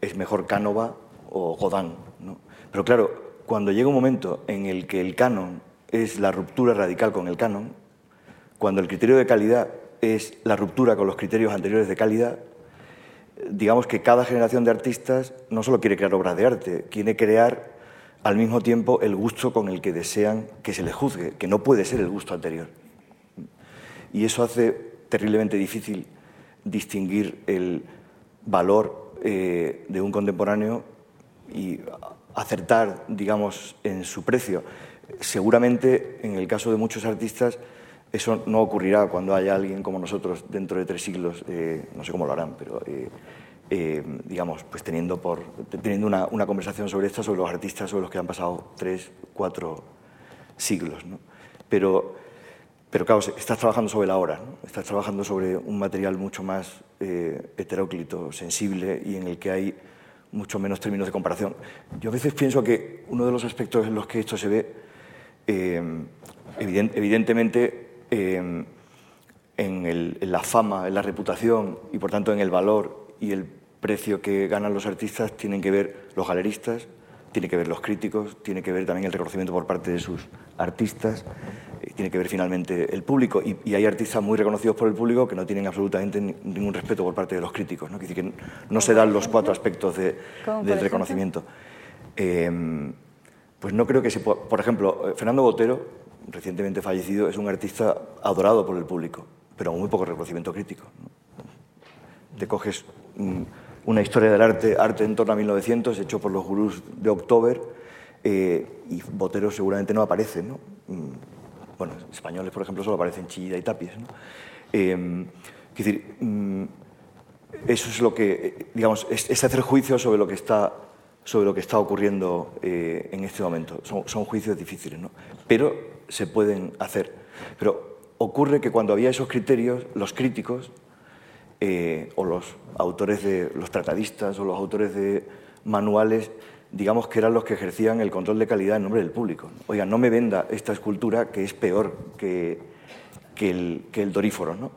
S3: es mejor Cánova o Godán. Pero claro, cuando llega un momento en el que el canon es la ruptura radical con el canon, cuando el criterio de calidad es la ruptura con los criterios anteriores de calidad, digamos que cada generación de artistas no solo quiere crear obras de arte, quiere crear al mismo tiempo el gusto con el que desean que se les juzgue, que no puede ser el gusto anterior. Y eso hace terriblemente difícil distinguir el valor eh, de un contemporáneo y acertar, digamos, en su precio. Seguramente, en el caso de muchos artistas, eso no ocurrirá cuando haya alguien como nosotros dentro de tres siglos, eh, no sé cómo lo harán, pero eh, eh, digamos, pues teniendo, por, teniendo una, conversación sobre esto, sobre los artistas, sobre los que han pasado tres, cuatro siglos. Pero, pero claro, estás trabajando sobre la hora, ¿no? estás trabajando sobre un material mucho más heteróclito, sensible y en el que hay mucho menos términos de comparación. Yo a veces pienso que uno de los aspectos en los que esto se ve, evidentemente, eh, en, la fama, en la reputación y por tanto en el valor y el precio que ganan los artistas, tienen que ver los galeristas, tiene que ver los críticos, tiene que ver también el reconocimiento por parte de sus artistas, eh, tiene que ver finalmente el público. Y, hay artistas muy reconocidos por el público que no tienen absolutamente ningún respeto por parte de los críticos. ¿no? decir, que no se dan los cuatro aspectos de, del reconocimiento. Eh, pues no creo que se. Por ejemplo, Fernando Botero, recientemente fallecido, es un artista adorado por el público, pero muy poco reconocimiento crítico. Te coges... Mm, una historia del arte, arte en torno a 1900, hecho por los gurús de October, eh, y Botero seguramente no aparece, ¿no? Mm, bueno, españoles, por ejemplo, solo aparecen Chillida y Tapies, ¿no? Eh, es decir, mm, eso es lo que, digamos, es, hacer juicio sobre lo que está, sobre lo que está ocurriendo eh, en este momento. Son, son, juicios difíciles, ¿no? Pero se pueden hacer. Pero ocurre que cuando había esos criterios, los críticos eh, o los autores de los tratadistas o los autores de manuales, digamos que eran los que ejercían el control de calidad en nombre del público. Oiga, no me venda esta escultura que es peor que, que, el, doríforo. ¿no?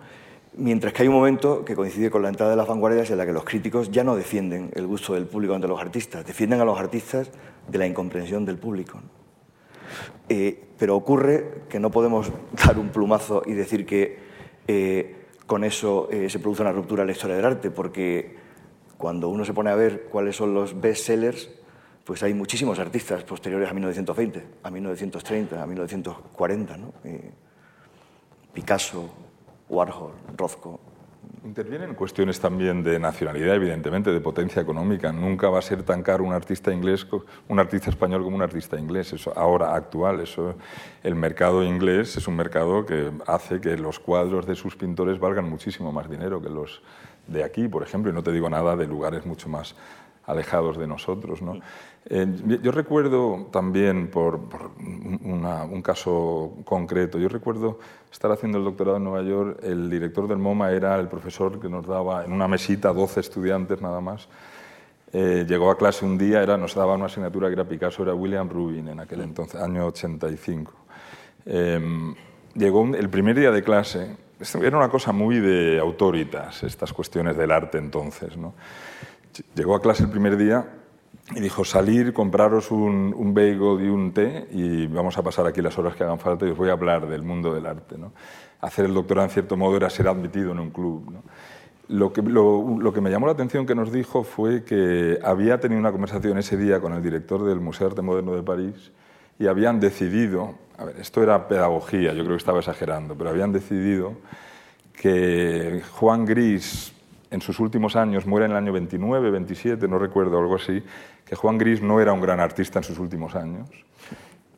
S3: Mientras que hay un momento que coincide con la entrada de las vanguardias en la que los críticos ya no defienden el gusto del público ante los artistas, defienden a los artistas de la incomprensión del público. Eh, pero ocurre que no podemos (laughs) dar un plumazo y decir que eh, con eso eh, se produce una ruptura en la historia del arte, porque cuando uno se pone a ver cuáles son los bestsellers, pues hay muchísimos artistas posteriores a 1920, a 1930, a 1940, ¿no? Picasso, Warhol, Rothko,
S4: Intervienen cuestiones también de nacionalidad, evidentemente, de potencia económica. Nunca va a ser tan caro un artista inglés, un artista español como un artista inglés. Eso ahora actual, eso, el mercado inglés es un mercado que hace que los cuadros de sus pintores valgan muchísimo más dinero que los de aquí, por ejemplo, y no te digo nada de lugares mucho más alejados de nosotros. ¿no? Eh, yo recuerdo también, por, un caso concreto, yo recuerdo estar haciendo el doctorado en Nueva York, el director del MoMA era el profesor que nos daba en una mesita 12 estudiantes nada más. Eh, llegó a clase un día, era, nos daba una asignatura que era Picasso, era William Rubin en aquel entonces, año 85. Em, llegó el primer día de clase, era una cosa muy de autoritas, estas cuestiones del arte entonces. ¿no? Llegó a clase el primer día y dijo, salir, compraros un, un bagel y un té y vamos a pasar aquí las horas que hagan falta y os voy a hablar del mundo del arte. ¿no? Hacer el doctorado, en cierto modo, era ser admitido en un club. ¿no? Lo, que, lo, lo que me llamó la atención que nos dijo fue que había tenido una conversación ese día con el director del Museo de Arte Moderno de París y habían decidido, a ver, esto era pedagogía, yo creo que estaba exagerando, pero habían decidido que Juan Gris, en sus últimos años, muere en el año 29, 27, no recuerdo, algo así, que Juan Gris no era un gran artista en sus últimos años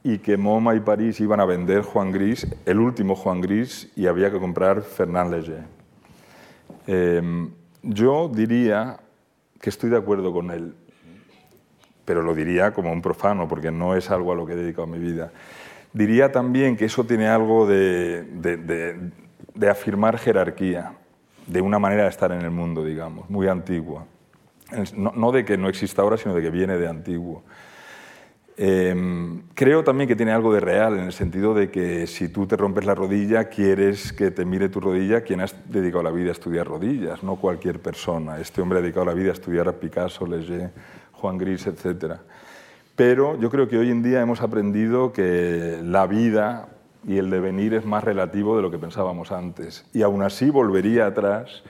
S4: y que MoMA y París iban a vender Juan Gris, el último Juan Gris, y había que comprar Fernand Léger. Em, yo diría que estoy de acuerdo con él, pero lo diría como un profano, porque no es algo a lo que he dedicado mi vida. Diría también que eso tiene algo de, de afirmar jerarquía de una manera de estar en el mundo, digamos, muy antigua. No, de que no exista ahora, sino de que viene de antiguo. Em, creo también que tiene algo de real, en el sentido de que si tú te rompes la rodilla, quieres que te mire tu rodilla quien has dedicado la vida a estudiar rodillas, no cualquier persona. Este hombre ha dedicado la vida a estudiar a Picasso, Leger, Juan Gris, etc. Pero yo creo que hoy en día hemos aprendido que la vida y el devenir es más relativo de lo que pensábamos antes. Y aún así volvería atrás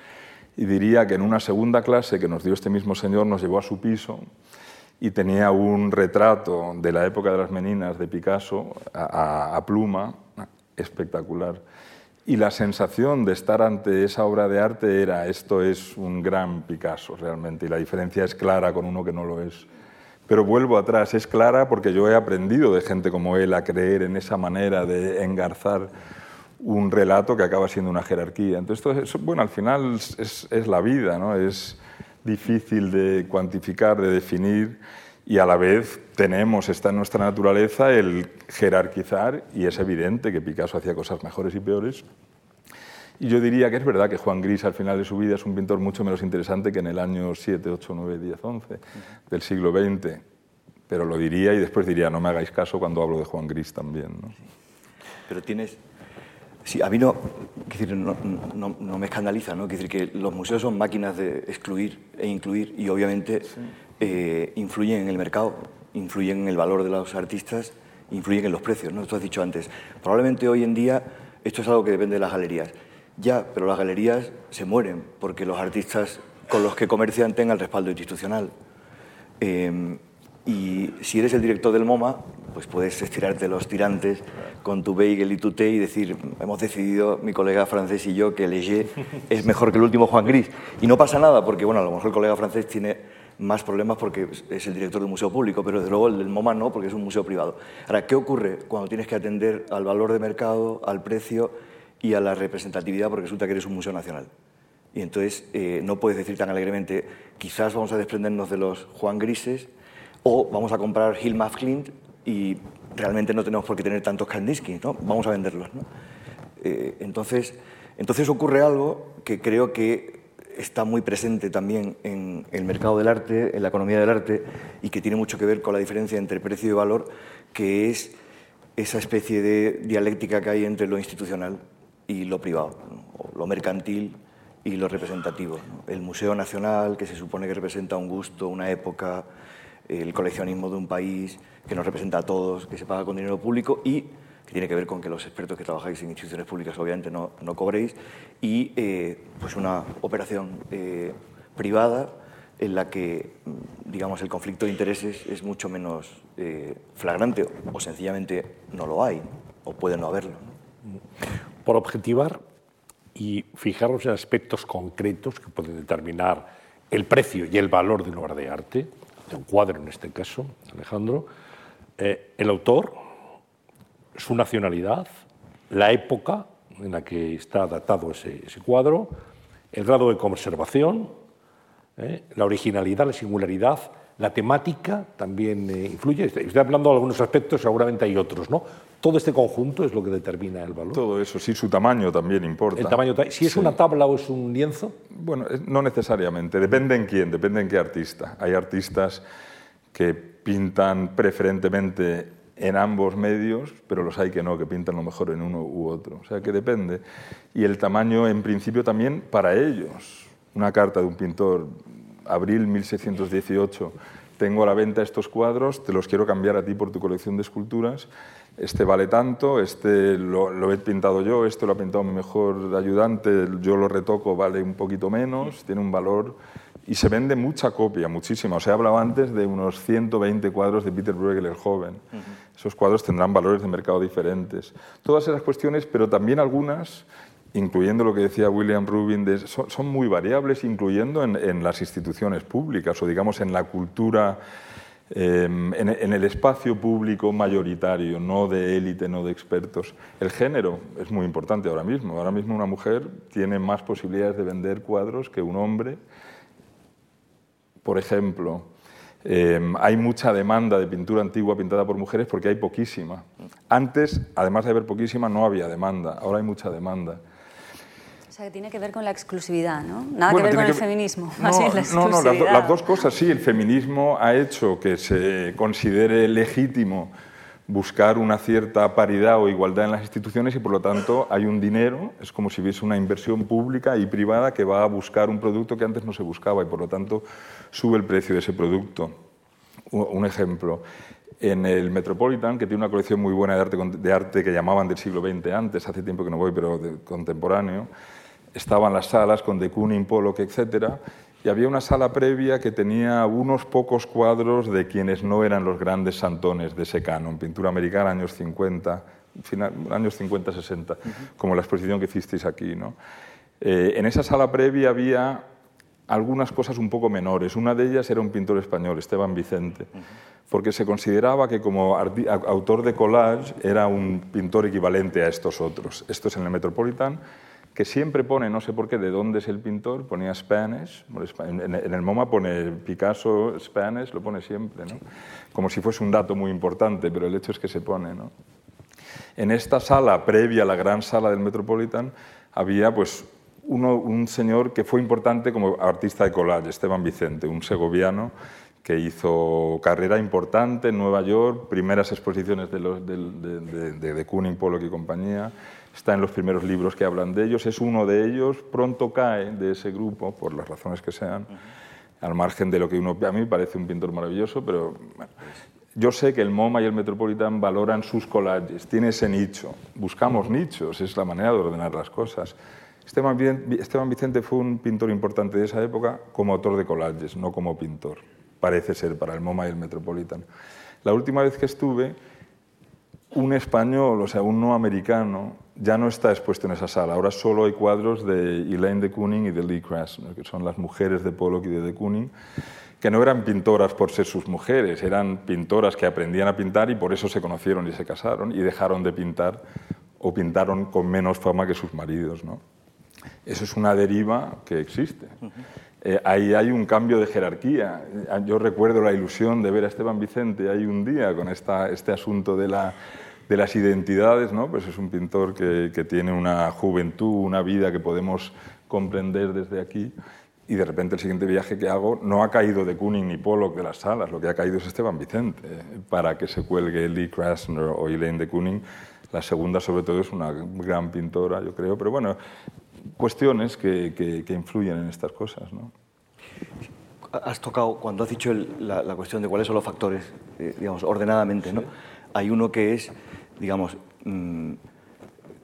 S4: y diría que en una segunda clase que nos dio este mismo señor nos llevó a su piso y tenía un retrato de la época de las meninas de Picasso a, pluma espectacular. Y la sensación de estar ante esa obra de arte era esto es un gran Picasso realmente y la diferencia es clara con uno que no lo es. Pero vuelvo atrás, es clara porque yo he aprendido de gente como él a creer en esa manera de engarzar un relato que acaba siendo una jerarquía. Entonces, bueno, al final es, es, la vida, ¿no? Es difícil de cuantificar, de definir, y a la vez tenemos, está en nuestra naturaleza el jerarquizar y es evidente que Picasso hacía cosas mejores y peores. Y yo diría que es verdad que Juan Gris al final de su vida es un pintor mucho menos interesante que en el año 7, 8, 9, 10, 11 del siglo XX. Pero lo diría y después diría, no me hagáis caso cuando hablo de Juan Gris también. ¿no?
S3: Pero tienes... Sí, a mí no, decir, no, no, no, me escandaliza, ¿no? decir, que los museos son máquinas de excluir e incluir y obviamente eh, influyen en el mercado, influyen en el valor de los artistas, influyen en los precios. ¿no? Esto has dicho antes. Probablemente hoy en día esto es algo que depende de las galerías. Ya, pero las galerías se mueren porque los artistas con los que comercian tengan el respaldo institucional. Eh, y si eres el director del MoMA, pues puedes estirarte los tirantes con tu bagel y tu té y decir, hemos decidido, mi colega francés y yo, que Leger (laughs) es mejor que el último Juan Gris. Y no pasa nada, porque bueno, a lo mejor el colega francés tiene más problemas porque es el director de un museo público, pero desde luego el del MoMA no, porque es un museo privado. Ahora, ¿qué ocurre cuando tienes que atender al valor de mercado, al precio y a la representatividad, porque resulta que eres un museo nacional? Y entonces eh, no puedes decir tan alegremente, quizás vamos a desprendernos de los Juan Grises o vamos a comprar Hill Clint y realmente no tenemos por qué tener tantos Kandinsky, ¿no? Vamos a venderlos, ¿no? Eh, entonces, entonces ocurre algo que creo que está muy presente también en el mercado del arte, en la economía del arte, y que tiene mucho que ver con la diferencia entre precio y valor, que es esa especie de dialéctica que hay entre lo institucional y lo privado, lo mercantil y lo representativo. El Museo Nacional, que se supone que representa un gusto, una época, el coleccionismo de un país que nos representa a todos, que se paga con dinero público y que tiene que ver con que los expertos que trabajáis en instituciones públicas obviamente no, no cobréis, y eh, pues una operación eh, privada en la que digamos, el conflicto de intereses es mucho menos eh, flagrante o sencillamente no lo hay, o puede no haberlo.
S1: Por objetivar y fijarnos en aspectos concretos que pueden determinar el precio y el valor de una obra de arte, de un cuadro en este caso, Alejandro, eh, el autor, su nacionalidad, la época en la que está datado ese, cuadro, el grado de conservación, eh, la originalidad, la singularidad, la temática también eh, influye. Estoy hablando de algunos aspectos, seguramente hay otros, ¿no? Todo este conjunto es lo que determina el valor.
S4: Todo eso, sí, su tamaño también importa.
S1: El tamaño, si es una tabla o es un lienzo.
S4: Bueno, no necesariamente, depende en quién, depende en qué artista. Hay artistas que pintan preferentemente en ambos medios, pero los hay que no, que pintan lo mejor en uno u otro. O sea que depende. Y el tamaño, en principio, también para ellos. Una carta de un pintor, abril 1618, tengo a la venta estos cuadros, te los quiero cambiar a ti por tu colección de esculturas. Este vale tanto, este lo, lo he pintado yo, este lo ha pintado mi mejor ayudante, yo lo retoco, vale un poquito menos, tiene un valor y se vende mucha copia, muchísima. Os he hablado antes de unos 120 cuadros de Peter Bruegel el joven. Esos cuadros tendrán valores de mercado diferentes. Todas esas cuestiones, pero también algunas, incluyendo lo que decía William Rubin, son, muy variables, incluyendo en, las instituciones públicas o digamos en la cultura, em, en, el espacio público mayoritario, no de élite, no de expertos. El género es muy importante ahora mismo. Ahora mismo una mujer tiene más posibilidades de vender cuadros que un hombre por ejemplo, em, hay mucha demanda de pintura antigua pintada por mujeres porque hay poquísima. Antes, además de haber poquísima, no había demanda. Ahora hay mucha demanda.
S2: Sea, que tiene que ver con la exclusividad, ¿no? Nada que ver con el feminismo. (laughs)
S4: No, no, no las, las, dos cosas sí. El feminismo ha hecho que se considere legítimo buscar una cierta paridad o igualdad en las instituciones y por lo tanto hay un dinero, es como si hubiese una inversión pública y privada que va a buscar un producto que antes no se buscaba y por lo tanto sube el precio de ese producto. Un ejemplo, en el Metropolitan, que tiene una colección muy buena de arte, de arte que llamaban del siglo XX antes, hace tiempo que no voy, pero contemporáneo, estaban las salas con de Kooning, Pollock, etcétera, y había una sala previa que tenía unos pocos cuadros de quienes no eran los grandes santones de ese canon, pintura americana, años 50, final, años 50-60, como la exposición que hicisteis aquí. ¿no? Eh, en esa sala previa había algunas cosas un poco menores. Una de ellas era un pintor español, Esteban Vicente, porque se consideraba que como autor de collage era un pintor equivalente a estos otros. Esto es en el Metropolitan que siempre pone, no sé por qué, de dónde es el pintor, ponía Spanish, en el MoMA pone Picasso, Spanish, lo pone siempre, ¿no? como si fuese un dato muy importante, pero el hecho es que se pone. ¿no? En esta sala, previa a la gran sala del Metropolitan, había pues, uno, un señor que fue importante como artista de collage, Esteban Vicente, un segoviano que hizo carrera importante en Nueva York, primeras exposiciones de, los, de, de, de Kooning, Pollock y compañía, está en los primeros libros que hablan de ellos, es uno de ellos, pronto cae de ese grupo, por las razones que sean, al margen de lo que uno... A mí me parece un pintor maravilloso, pero yo sé que el MoMA y el Metropolitan valoran sus collages, tiene ese nicho, buscamos nichos, es la manera de ordenar las cosas. Esteban Vicente fue un pintor importante de esa época como autor de collages, no como pintor, parece ser, para el MoMA y el Metropolitan. La última vez que estuve un español, o sea, un no americano, ya no está expuesto en esa sala. Ahora solo hay cuadros de Elaine de Kooning y de Lee Krasner, que son las mujeres de Pollock y de de Kooning, que no eran pintoras por ser sus mujeres, eran pintoras que aprendían a pintar y por eso se conocieron y se casaron y dejaron de pintar o pintaron con menos fama que sus maridos. ¿no? Eso es una deriva que existe. Eh, ahí hay un cambio de jerarquía. Yo recuerdo la ilusión de ver a Esteban Vicente ahí un día con esta, este asunto de la de las identidades, ¿no? pues es un pintor que, que, tiene una juventud, una vida que podemos comprender desde aquí. Y de repente el siguiente viaje que hago no ha caído de Kooning ni Pollock de las salas, lo que ha caído es Esteban Vicente, para que se cuelgue Lee Krasner o Elaine de Kooning. La segunda, sobre todo, es una gran pintora, yo creo, pero bueno, cuestiones que, que, que influyen en estas cosas. ¿no?
S3: Has tocado, cuando has dicho el, la, la, cuestión de cuáles son los factores, eh, digamos, ordenadamente, ¿no? Hay uno que es digamos, mmm,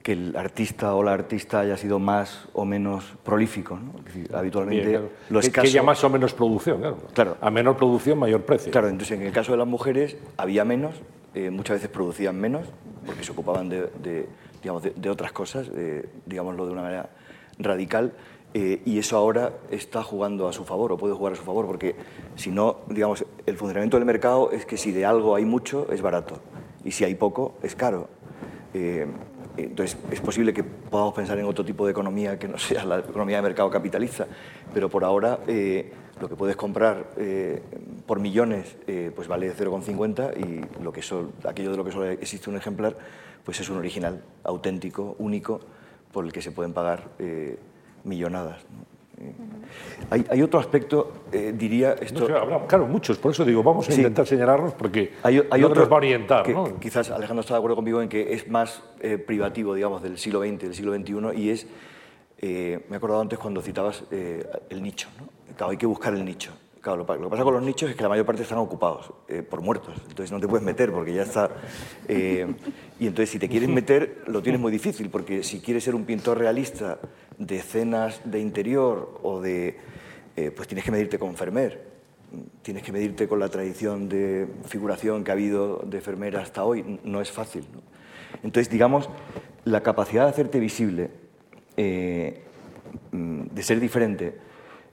S3: que el artista o la artista haya sido más o menos prolífico. ¿no? Decir, habitualmente
S1: Bien, claro.
S3: lo
S1: que,
S3: escaso...
S1: que haya más o menos producción, claro.
S3: claro.
S1: A menor producción, mayor precio.
S3: Claro, entonces en el caso de las mujeres había menos, eh, muchas veces producían menos, porque se ocupaban de, digamos, de, otras cosas, digámoslo de una manera radical, eh, y eso ahora está jugando a su favor, o puede jugar a su favor, porque si no, digamos, el funcionamiento del mercado es que si de algo hay mucho, es barato y si hay poco, es caro. Eh, entonces, es posible que podamos pensar en otro tipo de economía que no sea la economía de mercado capitalista, pero por ahora lo que puedes comprar eh, por millones eh, pues vale 0,50 y lo que sol, aquello de lo que solo existe un ejemplar pues es un original auténtico, único, por el que se pueden pagar eh, millonadas. ¿no? Hay, hay, otro aspecto, diría... Esto...
S1: No claro, muchos, por eso digo, vamos a
S3: Sí.
S1: intentar señalarlos porque
S3: Hay, hay
S1: no
S3: otro
S1: nos va a orientar.
S3: que
S1: ¿no?
S3: Quizás Alejandro está de acuerdo conmigo en que es más privativo, digamos, del siglo XX, del siglo XXI, y es, me he acordado antes cuando citabas el nicho, ¿no? Claro, hay que buscar el nicho. Claro, lo, que pasa con los nichos es que la mayor parte están ocupados eh, por muertos, entonces no te puedes meter porque ya está... Eh, y entonces si te quieres meter lo tienes muy difícil, porque si quieres ser un pintor realista de escenas de interior o de... Eh, pues tienes que medirte con Fermer, tienes que medirte con la tradición de figuración que ha habido de Fermer hasta hoy, no es fácil. Entonces, digamos, la capacidad de hacerte visible, eh, de ser diferente,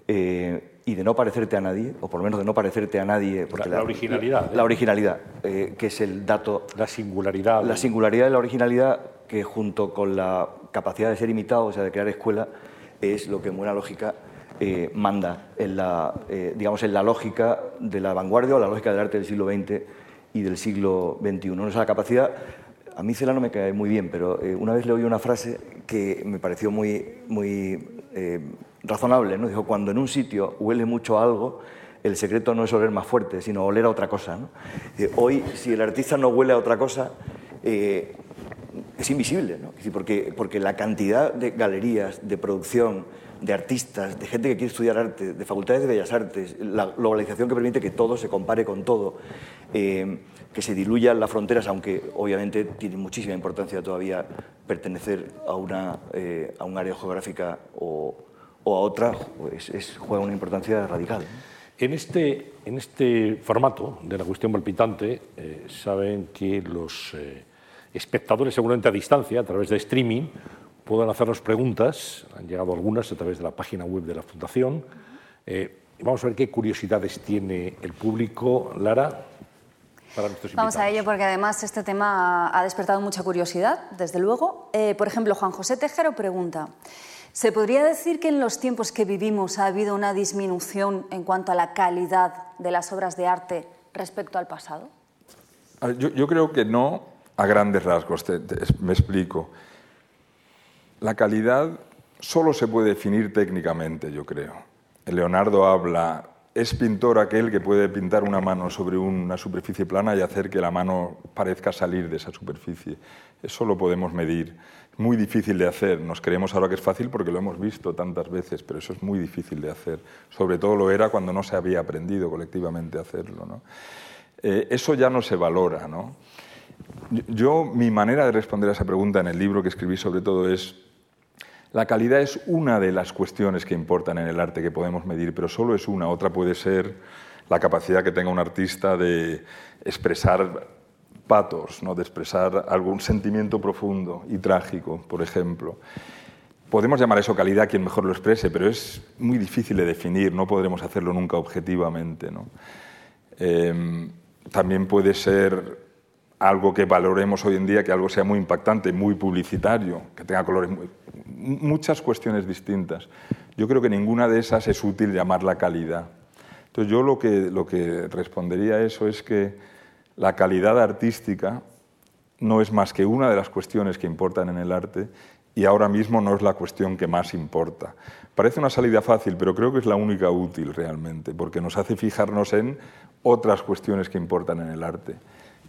S3: eh, y de no parecerte a nadie, o por lo menos de no parecerte a nadie.
S1: Porque la, la originalidad.
S3: La, la originalidad, eh, que es el dato.
S1: La singularidad.
S3: La singularidad de la originalidad, que junto con la capacidad de ser imitado, o sea, de crear escuela, es lo que en buena lógica eh, manda en la, eh, digamos, en la lógica de la vanguardia o la lógica del arte del siglo XX y del siglo XXI. O sea, la capacidad. A mí Cela no me cae muy bien, pero eh, una vez le oí una frase que me pareció muy, muy razonable, ¿no? Dijo, cuando en un sitio huele mucho a algo, el secreto no es oler más fuerte, sino oler a otra cosa. ¿no? Hoy, si el artista no huele a otra cosa, eh, es invisible, ¿no? porque, porque la cantidad de galerías, de producción, de artistas, de gente que quiere estudiar arte, de facultades de bellas artes, la globalización que permite que todo se compare con todo, eh, que se diluyan las fronteras, aunque obviamente tiene muchísima importancia todavía pertenecer a, una, eh, a un área geográfica o, o a otra, es, juega una importancia radical.
S1: En este, en este formato de la cuestión palpitante, eh, saben que los eh, espectadores, seguramente a distancia, a través de streaming, puedan hacernos preguntas. Han llegado algunas a través de la página web de la Fundación. Eh, vamos a ver qué curiosidades tiene el público. Lara. para nuestros
S2: Vamos a ello porque además este tema ha despertado mucha curiosidad, desde luego. Eh, por ejemplo, Juan José Tejero pregunta, ¿se podría decir que en los tiempos que vivimos ha habido una disminución en cuanto a la calidad de las obras de arte respecto al pasado?
S4: A ver, Yo, creo que no a grandes rasgos, me explico. La calidad solo se puede definir técnicamente, yo creo. Leonardo habla, es pintor aquel que puede pintar una mano sobre una superficie plana y hacer que la mano parezca salir de esa superficie. Eso lo podemos medir. Es muy difícil de hacer. Nos creemos ahora que es fácil porque lo hemos visto tantas veces, pero eso es muy difícil de hacer. Sobre todo lo era cuando no se había aprendido colectivamente a hacerlo. Eh, eso ya no se valora. ¿no? Yo, mi manera de responder a esa pregunta en el libro que escribí sobre todo es, la calidad es una de las cuestiones que importan en el arte que podemos medir, pero solo es una. Otra puede ser la capacidad que tenga un artista de expresar patos, ¿no? de expresar algún sentimiento profundo y trágico, por ejemplo. Podemos llamar eso calidad quien mejor lo exprese, pero es muy difícil de definir, no podremos hacerlo nunca objetivamente. Eh, también puede ser algo que valoremos hoy en día, que algo sea muy impactante, muy publicitario, que tenga colores, muy- muchas cuestiones distintas. Yo creo que ninguna de esas es útil llamarla calidad. Entonces yo lo que, lo que respondería a eso es que la calidad artística no es más que una de las cuestiones que importan en el arte y ahora mismo no es la cuestión que más importa. Parece una salida fácil, pero creo que es la única útil realmente, porque nos hace fijarnos en otras cuestiones que importan en el arte.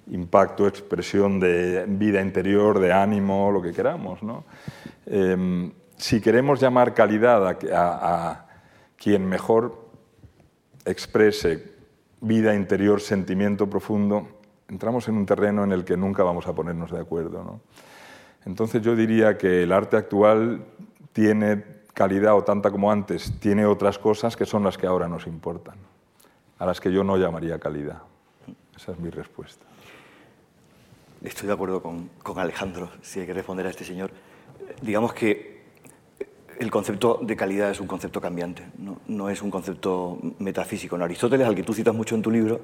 S4: Impacto, expresión de vida interior, de ánimo, lo que queramos. ¿no? Eh, si queremos llamar calidad a, quien mejor exprese vida interior, sentimiento profundo, entramos en un terreno en el que nunca vamos a ponernos de acuerdo. Entonces yo diría que el arte actual tiene calidad o tanta como antes, tiene otras cosas que son las que ahora nos importan, a las que yo no llamaría calidad. Esa es mi respuesta.
S3: Estoy de acuerdo con, con Alejandro, si hay que responder a este señor. Digamos que el concepto de calidad es un concepto cambiante, no, no es un concepto metafísico. Aristóteles, al que tú citas mucho en tu libro,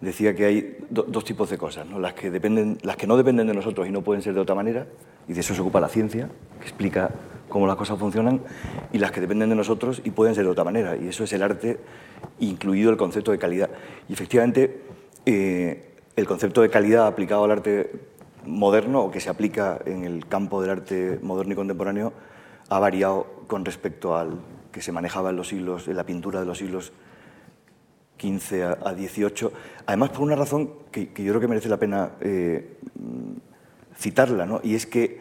S3: decía que hay do- dos tipos de cosas, ¿no? Las, que dependen, las que no dependen de nosotros y no pueden ser de otra manera, y de eso se ocupa la ciencia, que explica cómo las cosas funcionan, y las que dependen de nosotros y pueden ser de otra manera, y eso es el arte, incluido el concepto de calidad. Y efectivamente, eh, el concepto de calidad aplicado al arte moderno, o que se aplica en el campo del arte moderno y contemporáneo, ha variado con respecto al que se manejaba en los siglos, en la pintura de los siglos 15 a, 18, además por una razón que, yo creo que merece la pena eh, citarla, ¿no? y es que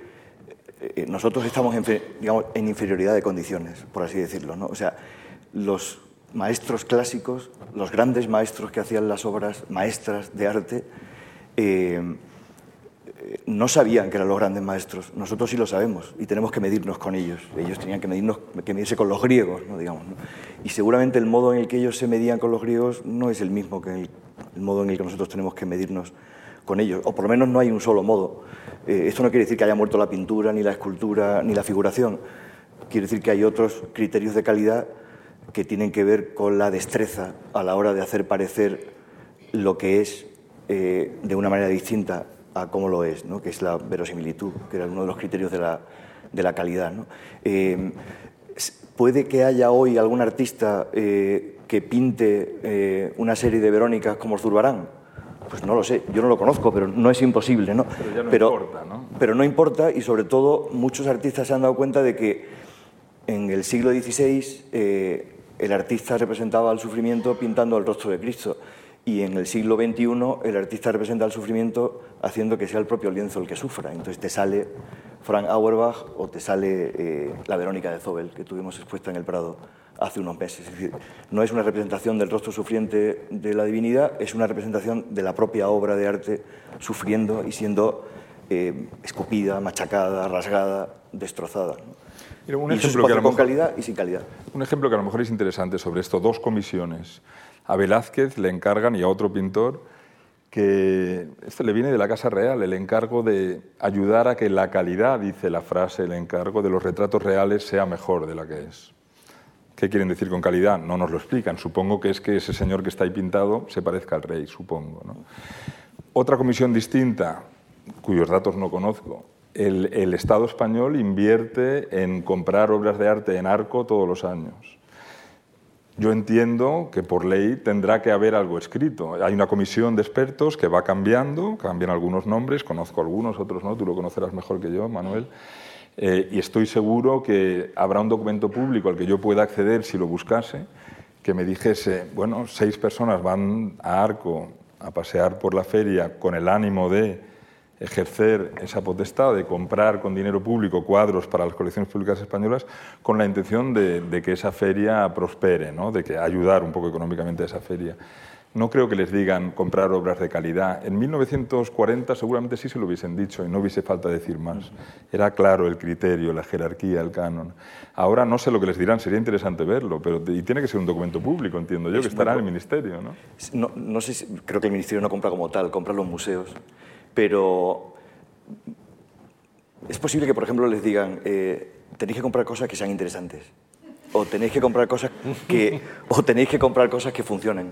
S3: eh, nosotros estamos en, digamos, en inferioridad de condiciones, por así decirlo. ¿no? O sea, los maestros clásicos, los grandes maestros que hacían las obras maestras de arte, eh, eh, no sabían que eran los grandes maestros. Nosotros sí lo sabemos y tenemos que medirnos con ellos. Ellos tenían que, medirnos, que medirse con los griegos, ¿no? digamos. Y seguramente el modo en el que ellos se medían con los griegos no es el mismo que el, el modo en el que nosotros tenemos que medirnos con ellos. O por lo menos no hay un solo modo. Eh, esto no quiere decir que haya muerto la pintura, ni la escultura, ni la figuración. Quiere decir que hay otros criterios de calidad que tienen que ver con la destreza a la hora de hacer parecer lo que es eh, de una manera distinta a cómo lo es, ¿no? que es la verosimilitud, que era uno de los criterios de la, de la calidad. ¿no? Eh, puede que haya hoy algún artista eh, que pinte una serie de Verónicas como Zurbarán. Pues no lo sé, yo no lo conozco, pero no es imposible. ¿no?
S4: Pero ya no importa, ¿no?
S3: Pero no importa y sobre todo muchos artistas se han dado cuenta de que en el siglo XVI eh, el artista representaba el sufrimiento pintando el rostro de Cristo y en el siglo XXI el artista representa el sufrimiento haciendo que sea el propio lienzo el que sufra. Entonces te sale Frank Auerbach o te sale eh, la Verónica de Zobel que tuvimos expuesta en el Prado hace unos meses. Es decir, no es una representación del rostro sufriente de la divinidad, es una representación de la propia obra de arte sufriendo y siendo eh, escupida, machacada, rasgada, destrozada.
S4: Un
S3: y
S4: ejemplo que a lo
S3: con
S4: mejor-
S3: calidad y sin calidad.
S4: Un ejemplo que a lo mejor es interesante sobre esto, dos comisiones. A Velázquez le encargan y a otro pintor que esto le viene de la Casa Real, el encargo de ayudar a que la calidad, dice la frase, el encargo de los retratos reales sea mejor de la que es. ¿Qué quieren decir con calidad? No nos lo explican. Supongo que es que ese señor que está ahí pintado se parezca al rey, supongo. ¿no? Otra comisión distinta, cuyos datos no conozco, el, Estado español invierte en comprar obras de arte en arco todos los años. Yo entiendo que por ley tendrá que haber algo escrito. Hay una comisión de expertos que va cambiando, cambian algunos nombres, conozco algunos, otros no, tú lo conocerás mejor que yo, Manuel. Eh, y estoy seguro que habrá un documento público al que yo pueda acceder si lo buscase, que me dijese, bueno, seis personas van a Arco a pasear por la feria con el ánimo de ejercer esa potestad de comprar con dinero público cuadros para las colecciones públicas españolas con la intención de, que esa feria prospere, ¿no? de que ayudar un poco económicamente a esa feria. No creo que les digan comprar obras de calidad. En 1940 seguramente sí se lo hubiesen dicho y no hubiese falta decir más. Era claro el criterio, la jerarquía, el canon. Ahora no sé lo que les dirán, sería interesante verlo, pero y tiene que ser un documento público, entiendo yo, que estará en el Ministerio. ¿no?
S3: No, no sé creo que el Ministerio no compra como tal, compra los museos. Pero es posible que, por ejemplo, les digan, eh, tenéis que comprar cosas que sean interesantes. O tenéis que comprar cosas que, o tenéis que, comprar cosas que funcionen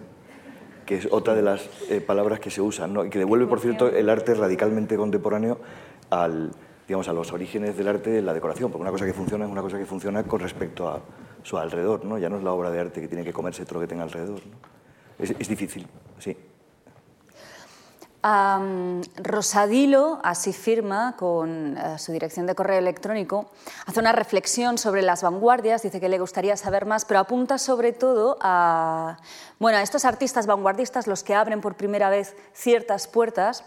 S3: que es otra de las eh, palabras que se usan, ¿no? y que devuelve, por cierto, el arte radicalmente contemporáneo al, digamos, a los orígenes del arte de la decoración, porque una cosa que funciona es una cosa que funciona con respecto a su alrededor, ¿no? ya no es la obra de arte que tiene que comerse todo lo que tenga alrededor. ¿no? Es, es difícil, sí.
S2: Um, Rosadilo, así firma con uh, su dirección de correo electrónico, hace una reflexión sobre las vanguardias, dice que le gustaría saber más, pero apunta sobre todo a, bueno, estos artistas vanguardistas, los que abren por primera vez ciertas puertas,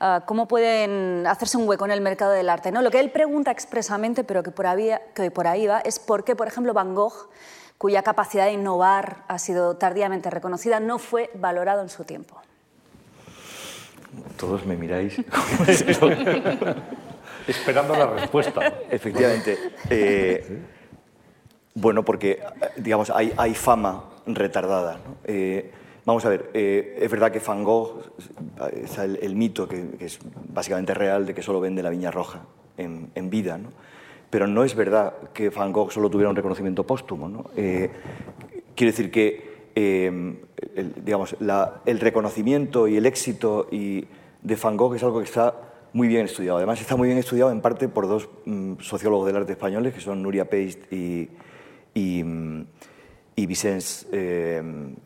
S2: uh, cómo pueden hacerse un hueco en el mercado del arte. ¿no? Lo que él pregunta expresamente, pero que por, que por ahí va, es por qué, por ejemplo, Van Gogh, cuya capacidad de innovar ha sido tardíamente reconocida, no fue valorado en su tiempo.
S3: Todos me miráis. (laughs) (laughs)
S1: Esperando la respuesta.
S3: Efectivamente. Eh, bueno, porque, digamos, hay, hay fama retardada. Eh, vamos a ver, eh, es verdad que Van Gogh, es el, mito que, es básicamente real de que solo vende la viña roja en, en vida, ¿no? pero no es verdad que Van Gogh solo tuviera un reconocimiento póstumo. ¿no? quiero decir que el, digamos, el reconocimiento y el éxito y de Van Gogh es algo que está muy bien estudiado. Además, está muy bien estudiado en parte por dos mm, sociólogos del arte españoles, que son Nuria Peist y, y, mm, y Vicens, eh,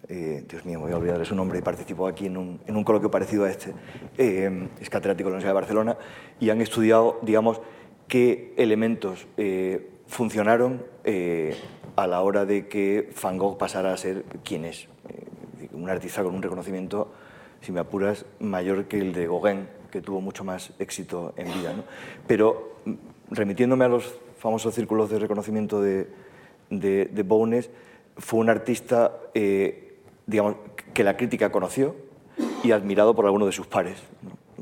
S3: eh, Dios mío, voy a olvidar su nombre, participó aquí en un, en un coloquio parecido a este, eh, es catedrático de la Universidad de Barcelona, y han estudiado, digamos, qué elementos funcionaron a la hora de que Van Gogh pasara a ser quien es, un artista con un reconocimiento si me apuras, mayor que el de Gauguin, que tuvo mucho más éxito en vida. ¿no? Pero mm, remitiéndome a los famosos círculos de reconocimiento de, de, de Bowness, fue un artista eh, digamos, que la crítica conoció y admirado por algunos de sus pares.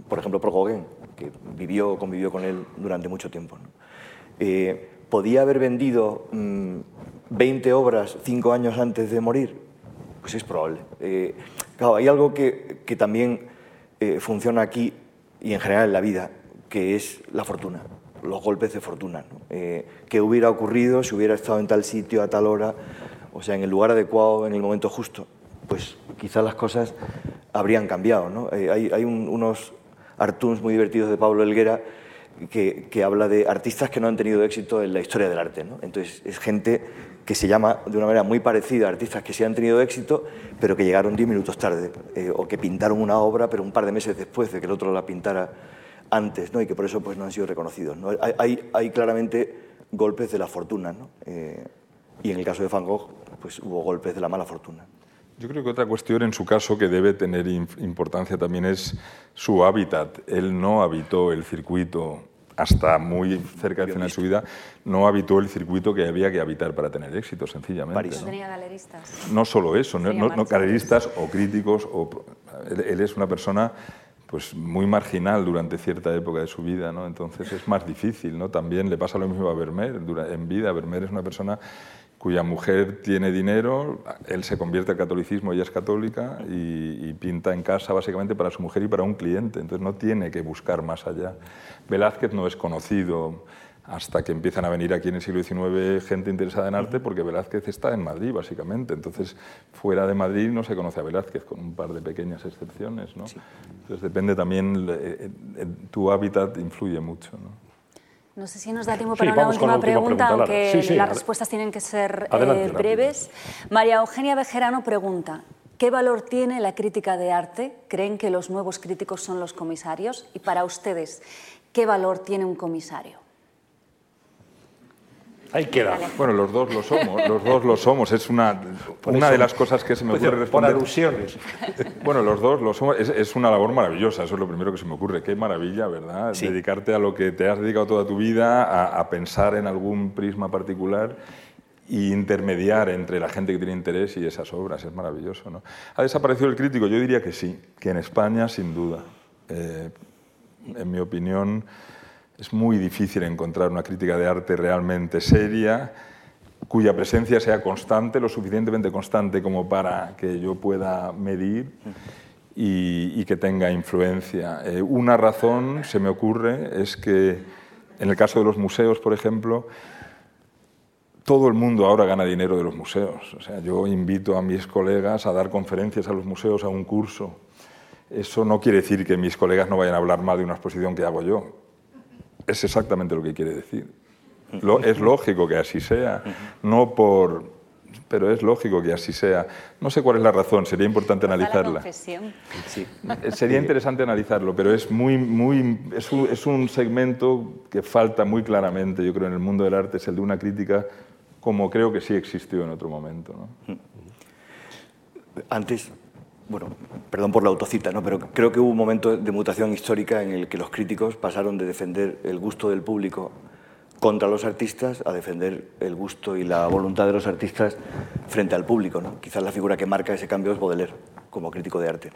S3: Por ejemplo, por Gauguin, que vivió, convivió con él durante mucho tiempo. Eh, ¿Podía haber vendido 20 mm, obras cinco años antes de morir? Pues es probable. Eh, Claro, hay algo que, que también eh, funciona aquí y en general en la vida, que es la fortuna, los golpes de fortuna. ¿no? Eh, ¿Qué hubiera ocurrido si hubiera estado en tal sitio a tal hora, o sea, en el lugar adecuado, en el momento justo? Pues quizás las cosas habrían cambiado. ¿no? Eh, hay, hay un, unos artuns muy divertidos de Pablo Elguera que, que, habla de artistas que no han tenido éxito en la historia del arte. ¿no? Entonces, es gente que se llama de una manera muy parecida a artistas que sí han tenido éxito, pero que llegaron diez minutos tarde, eh, o que pintaron una obra, pero un par de meses después de que el otro la pintara antes, ¿no? y que por eso pues, no han sido reconocidos. ¿no? Hay, hay, claramente golpes de la fortuna, ¿no? Eh, y en el caso de Van Gogh pues, hubo golpes de la mala fortuna.
S4: Yo creo que otra cuestión en su caso que debe tener importancia también es su hábitat. Él no habitó el circuito hasta muy cerca del final de su vida, no habitó el circuito que había que habitar para tener éxito, sencillamente.
S2: ¿no? tenía galeristas.
S4: No solo eso, no, no, galeristas o críticos. O, él, es una persona pues muy marginal durante cierta época de su vida, ¿no? entonces es más difícil. ¿no? También le pasa lo mismo a Vermeer. En vida, Vermeer es una persona cuya mujer tiene dinero, él se convierte al catolicismo, ella es católica y, y, pinta en casa básicamente para su mujer y para un cliente, entonces no tiene que buscar más allá. Velázquez no es conocido hasta que empiezan a venir aquí en el siglo XIX gente interesada en arte, porque Velázquez está en Madrid, básicamente. Entonces, fuera de Madrid no se conoce a Velázquez, con un par de pequeñas excepciones. ¿no? Entonces, depende también, eh, eh, tu hábitat influye mucho. ¿no?
S2: No sé si nos da tiempo para una última, pregunta, aunque las respuestas tienen que ser eh, breves. María Eugenia Bejerano pregunta, ¿qué valor tiene la crítica de arte? ¿Creen que los nuevos críticos son los comisarios? Y para ustedes, ¿qué valor tiene un comisario?
S1: Ahí queda.
S4: Bueno, los dos lo somos, los dos lo somos. Es una, una de las cosas que se me ocurre responder.
S1: Por alusiones. (laughs)
S4: Bueno, los dos lo somos. Es, una labor maravillosa, eso es lo primero que se me ocurre. Qué maravilla, ¿verdad? Dedicarte a lo que te has dedicado toda tu vida, a, pensar en algún prisma particular e intermediar entre la gente que tiene interés y esas obras. Es maravilloso, ¿no? ¿Ha desaparecido el crítico? Yo diría que sí, que en España, sin duda. Eh, en mi opinión es muy difícil encontrar una crítica de arte realmente seria, cuya presencia sea constante, lo suficientemente constante como para que yo pueda medir y, que tenga influencia. Eh, una razón, se me ocurre, es que en el caso de los museos, por ejemplo, todo el mundo ahora gana dinero de los museos. O sea, yo invito a mis colegas a dar conferencias a los museos, a un curso. Eso no quiere decir que mis colegas no vayan a hablar mal de una exposición que hago yo es exactamente lo que quiere decir. es lógico que así sea, no por pero es lógico que así sea. No sé cuál es la razón, sería importante analizarla. Sí. Eh, sería interesante analizarlo, pero es, muy, muy, es un, es, un, segmento que falta muy claramente, yo creo, en el mundo del arte, es el de una crítica como creo que sí existió en otro momento. ¿no?
S3: Antes, bueno, perdón por la autocita, ¿no? pero creo que hubo un momento de mutación histórica en el que los críticos pasaron de defender el gusto del público contra los artistas a defender el gusto y la voluntad de los artistas frente al público. ¿no? Quizás la figura que marca ese cambio es Baudelaire, como crítico de arte.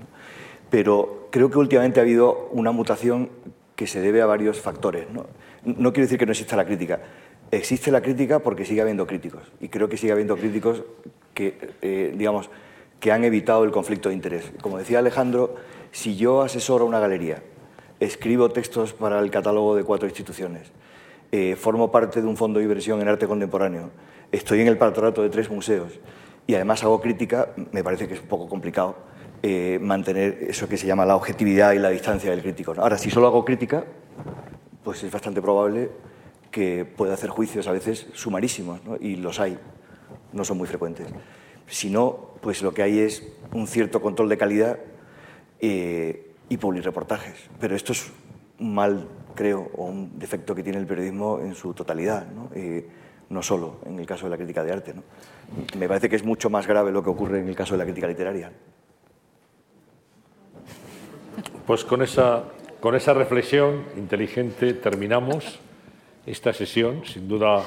S3: Pero creo que últimamente ha habido una mutación que se debe a varios factores. No, no quiero decir que no exista la crítica. Existe la crítica porque sigue habiendo críticos. Y creo que sigue habiendo críticos que, eh, digamos, que han evitado el conflicto de interés. Como decía Alejandro, si yo asesoro una galería, escribo textos para el catálogo de cuatro instituciones, eh, formo parte de un fondo de inversión en arte contemporáneo, estoy en el patronato de tres museos y además hago crítica, me parece que es un poco complicado eh, mantener eso que se llama la objetividad y la distancia del crítico. Ahora, si solo hago crítica, pues es bastante probable que pueda hacer juicios a veces sumarísimos, y los hay, no son muy frecuentes. Si no, pues lo que hay es un cierto control de calidad eh, y reportajes. Pero esto es un mal, creo, o un defecto que tiene el periodismo en su totalidad, ¿no? Eh, no solo en el caso de la crítica de arte. ¿no? Me parece que es mucho más grave lo que ocurre en el caso de la crítica literaria.
S1: Pues con esa, con esa reflexión inteligente terminamos esta sesión, sin duda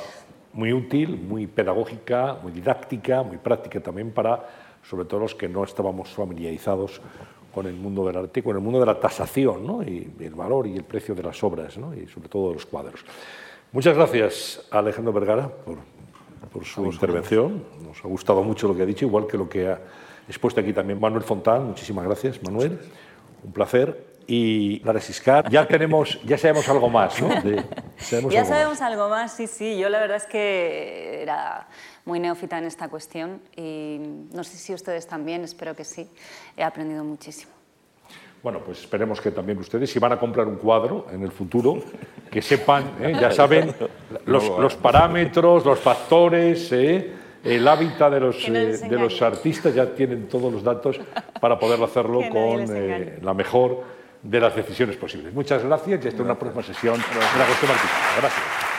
S1: muy útil, muy pedagógica, muy didáctica, muy práctica también para, sobre todo, los que no estábamos familiarizados con el mundo del arte, con el mundo de la tasación ¿no? y el valor y el precio de las obras ¿no? y sobre todo de los cuadros. Muchas gracias a Alejandro Vergara por, por su intervención. Nos ha gustado mucho lo que ha dicho, igual que lo que ha expuesto aquí también Manuel Fontán. Muchísimas gracias, Manuel. Un placer y la Resiscar, ya tenemos, ya sabemos algo más, ¿no?
S2: ya sabemos algo más, sí, sí. Yo la verdad es que era muy neófita en esta cuestión y no sé si ustedes también, espero que sí. He aprendido muchísimo.
S1: Bueno, pues esperemos que también ustedes, si van a comprar un cuadro en el futuro, que sepan, ¿eh? ya saben (laughs) los, parámetros, los factores, ¿eh? el hábitat de los, eh, de los artistas, ya tienen todos los datos para poder hacerlo (laughs) con la mejor de las decisiones posibles. Muchas gracias y hasta una próxima sesión de la cuestión artística. Gracias.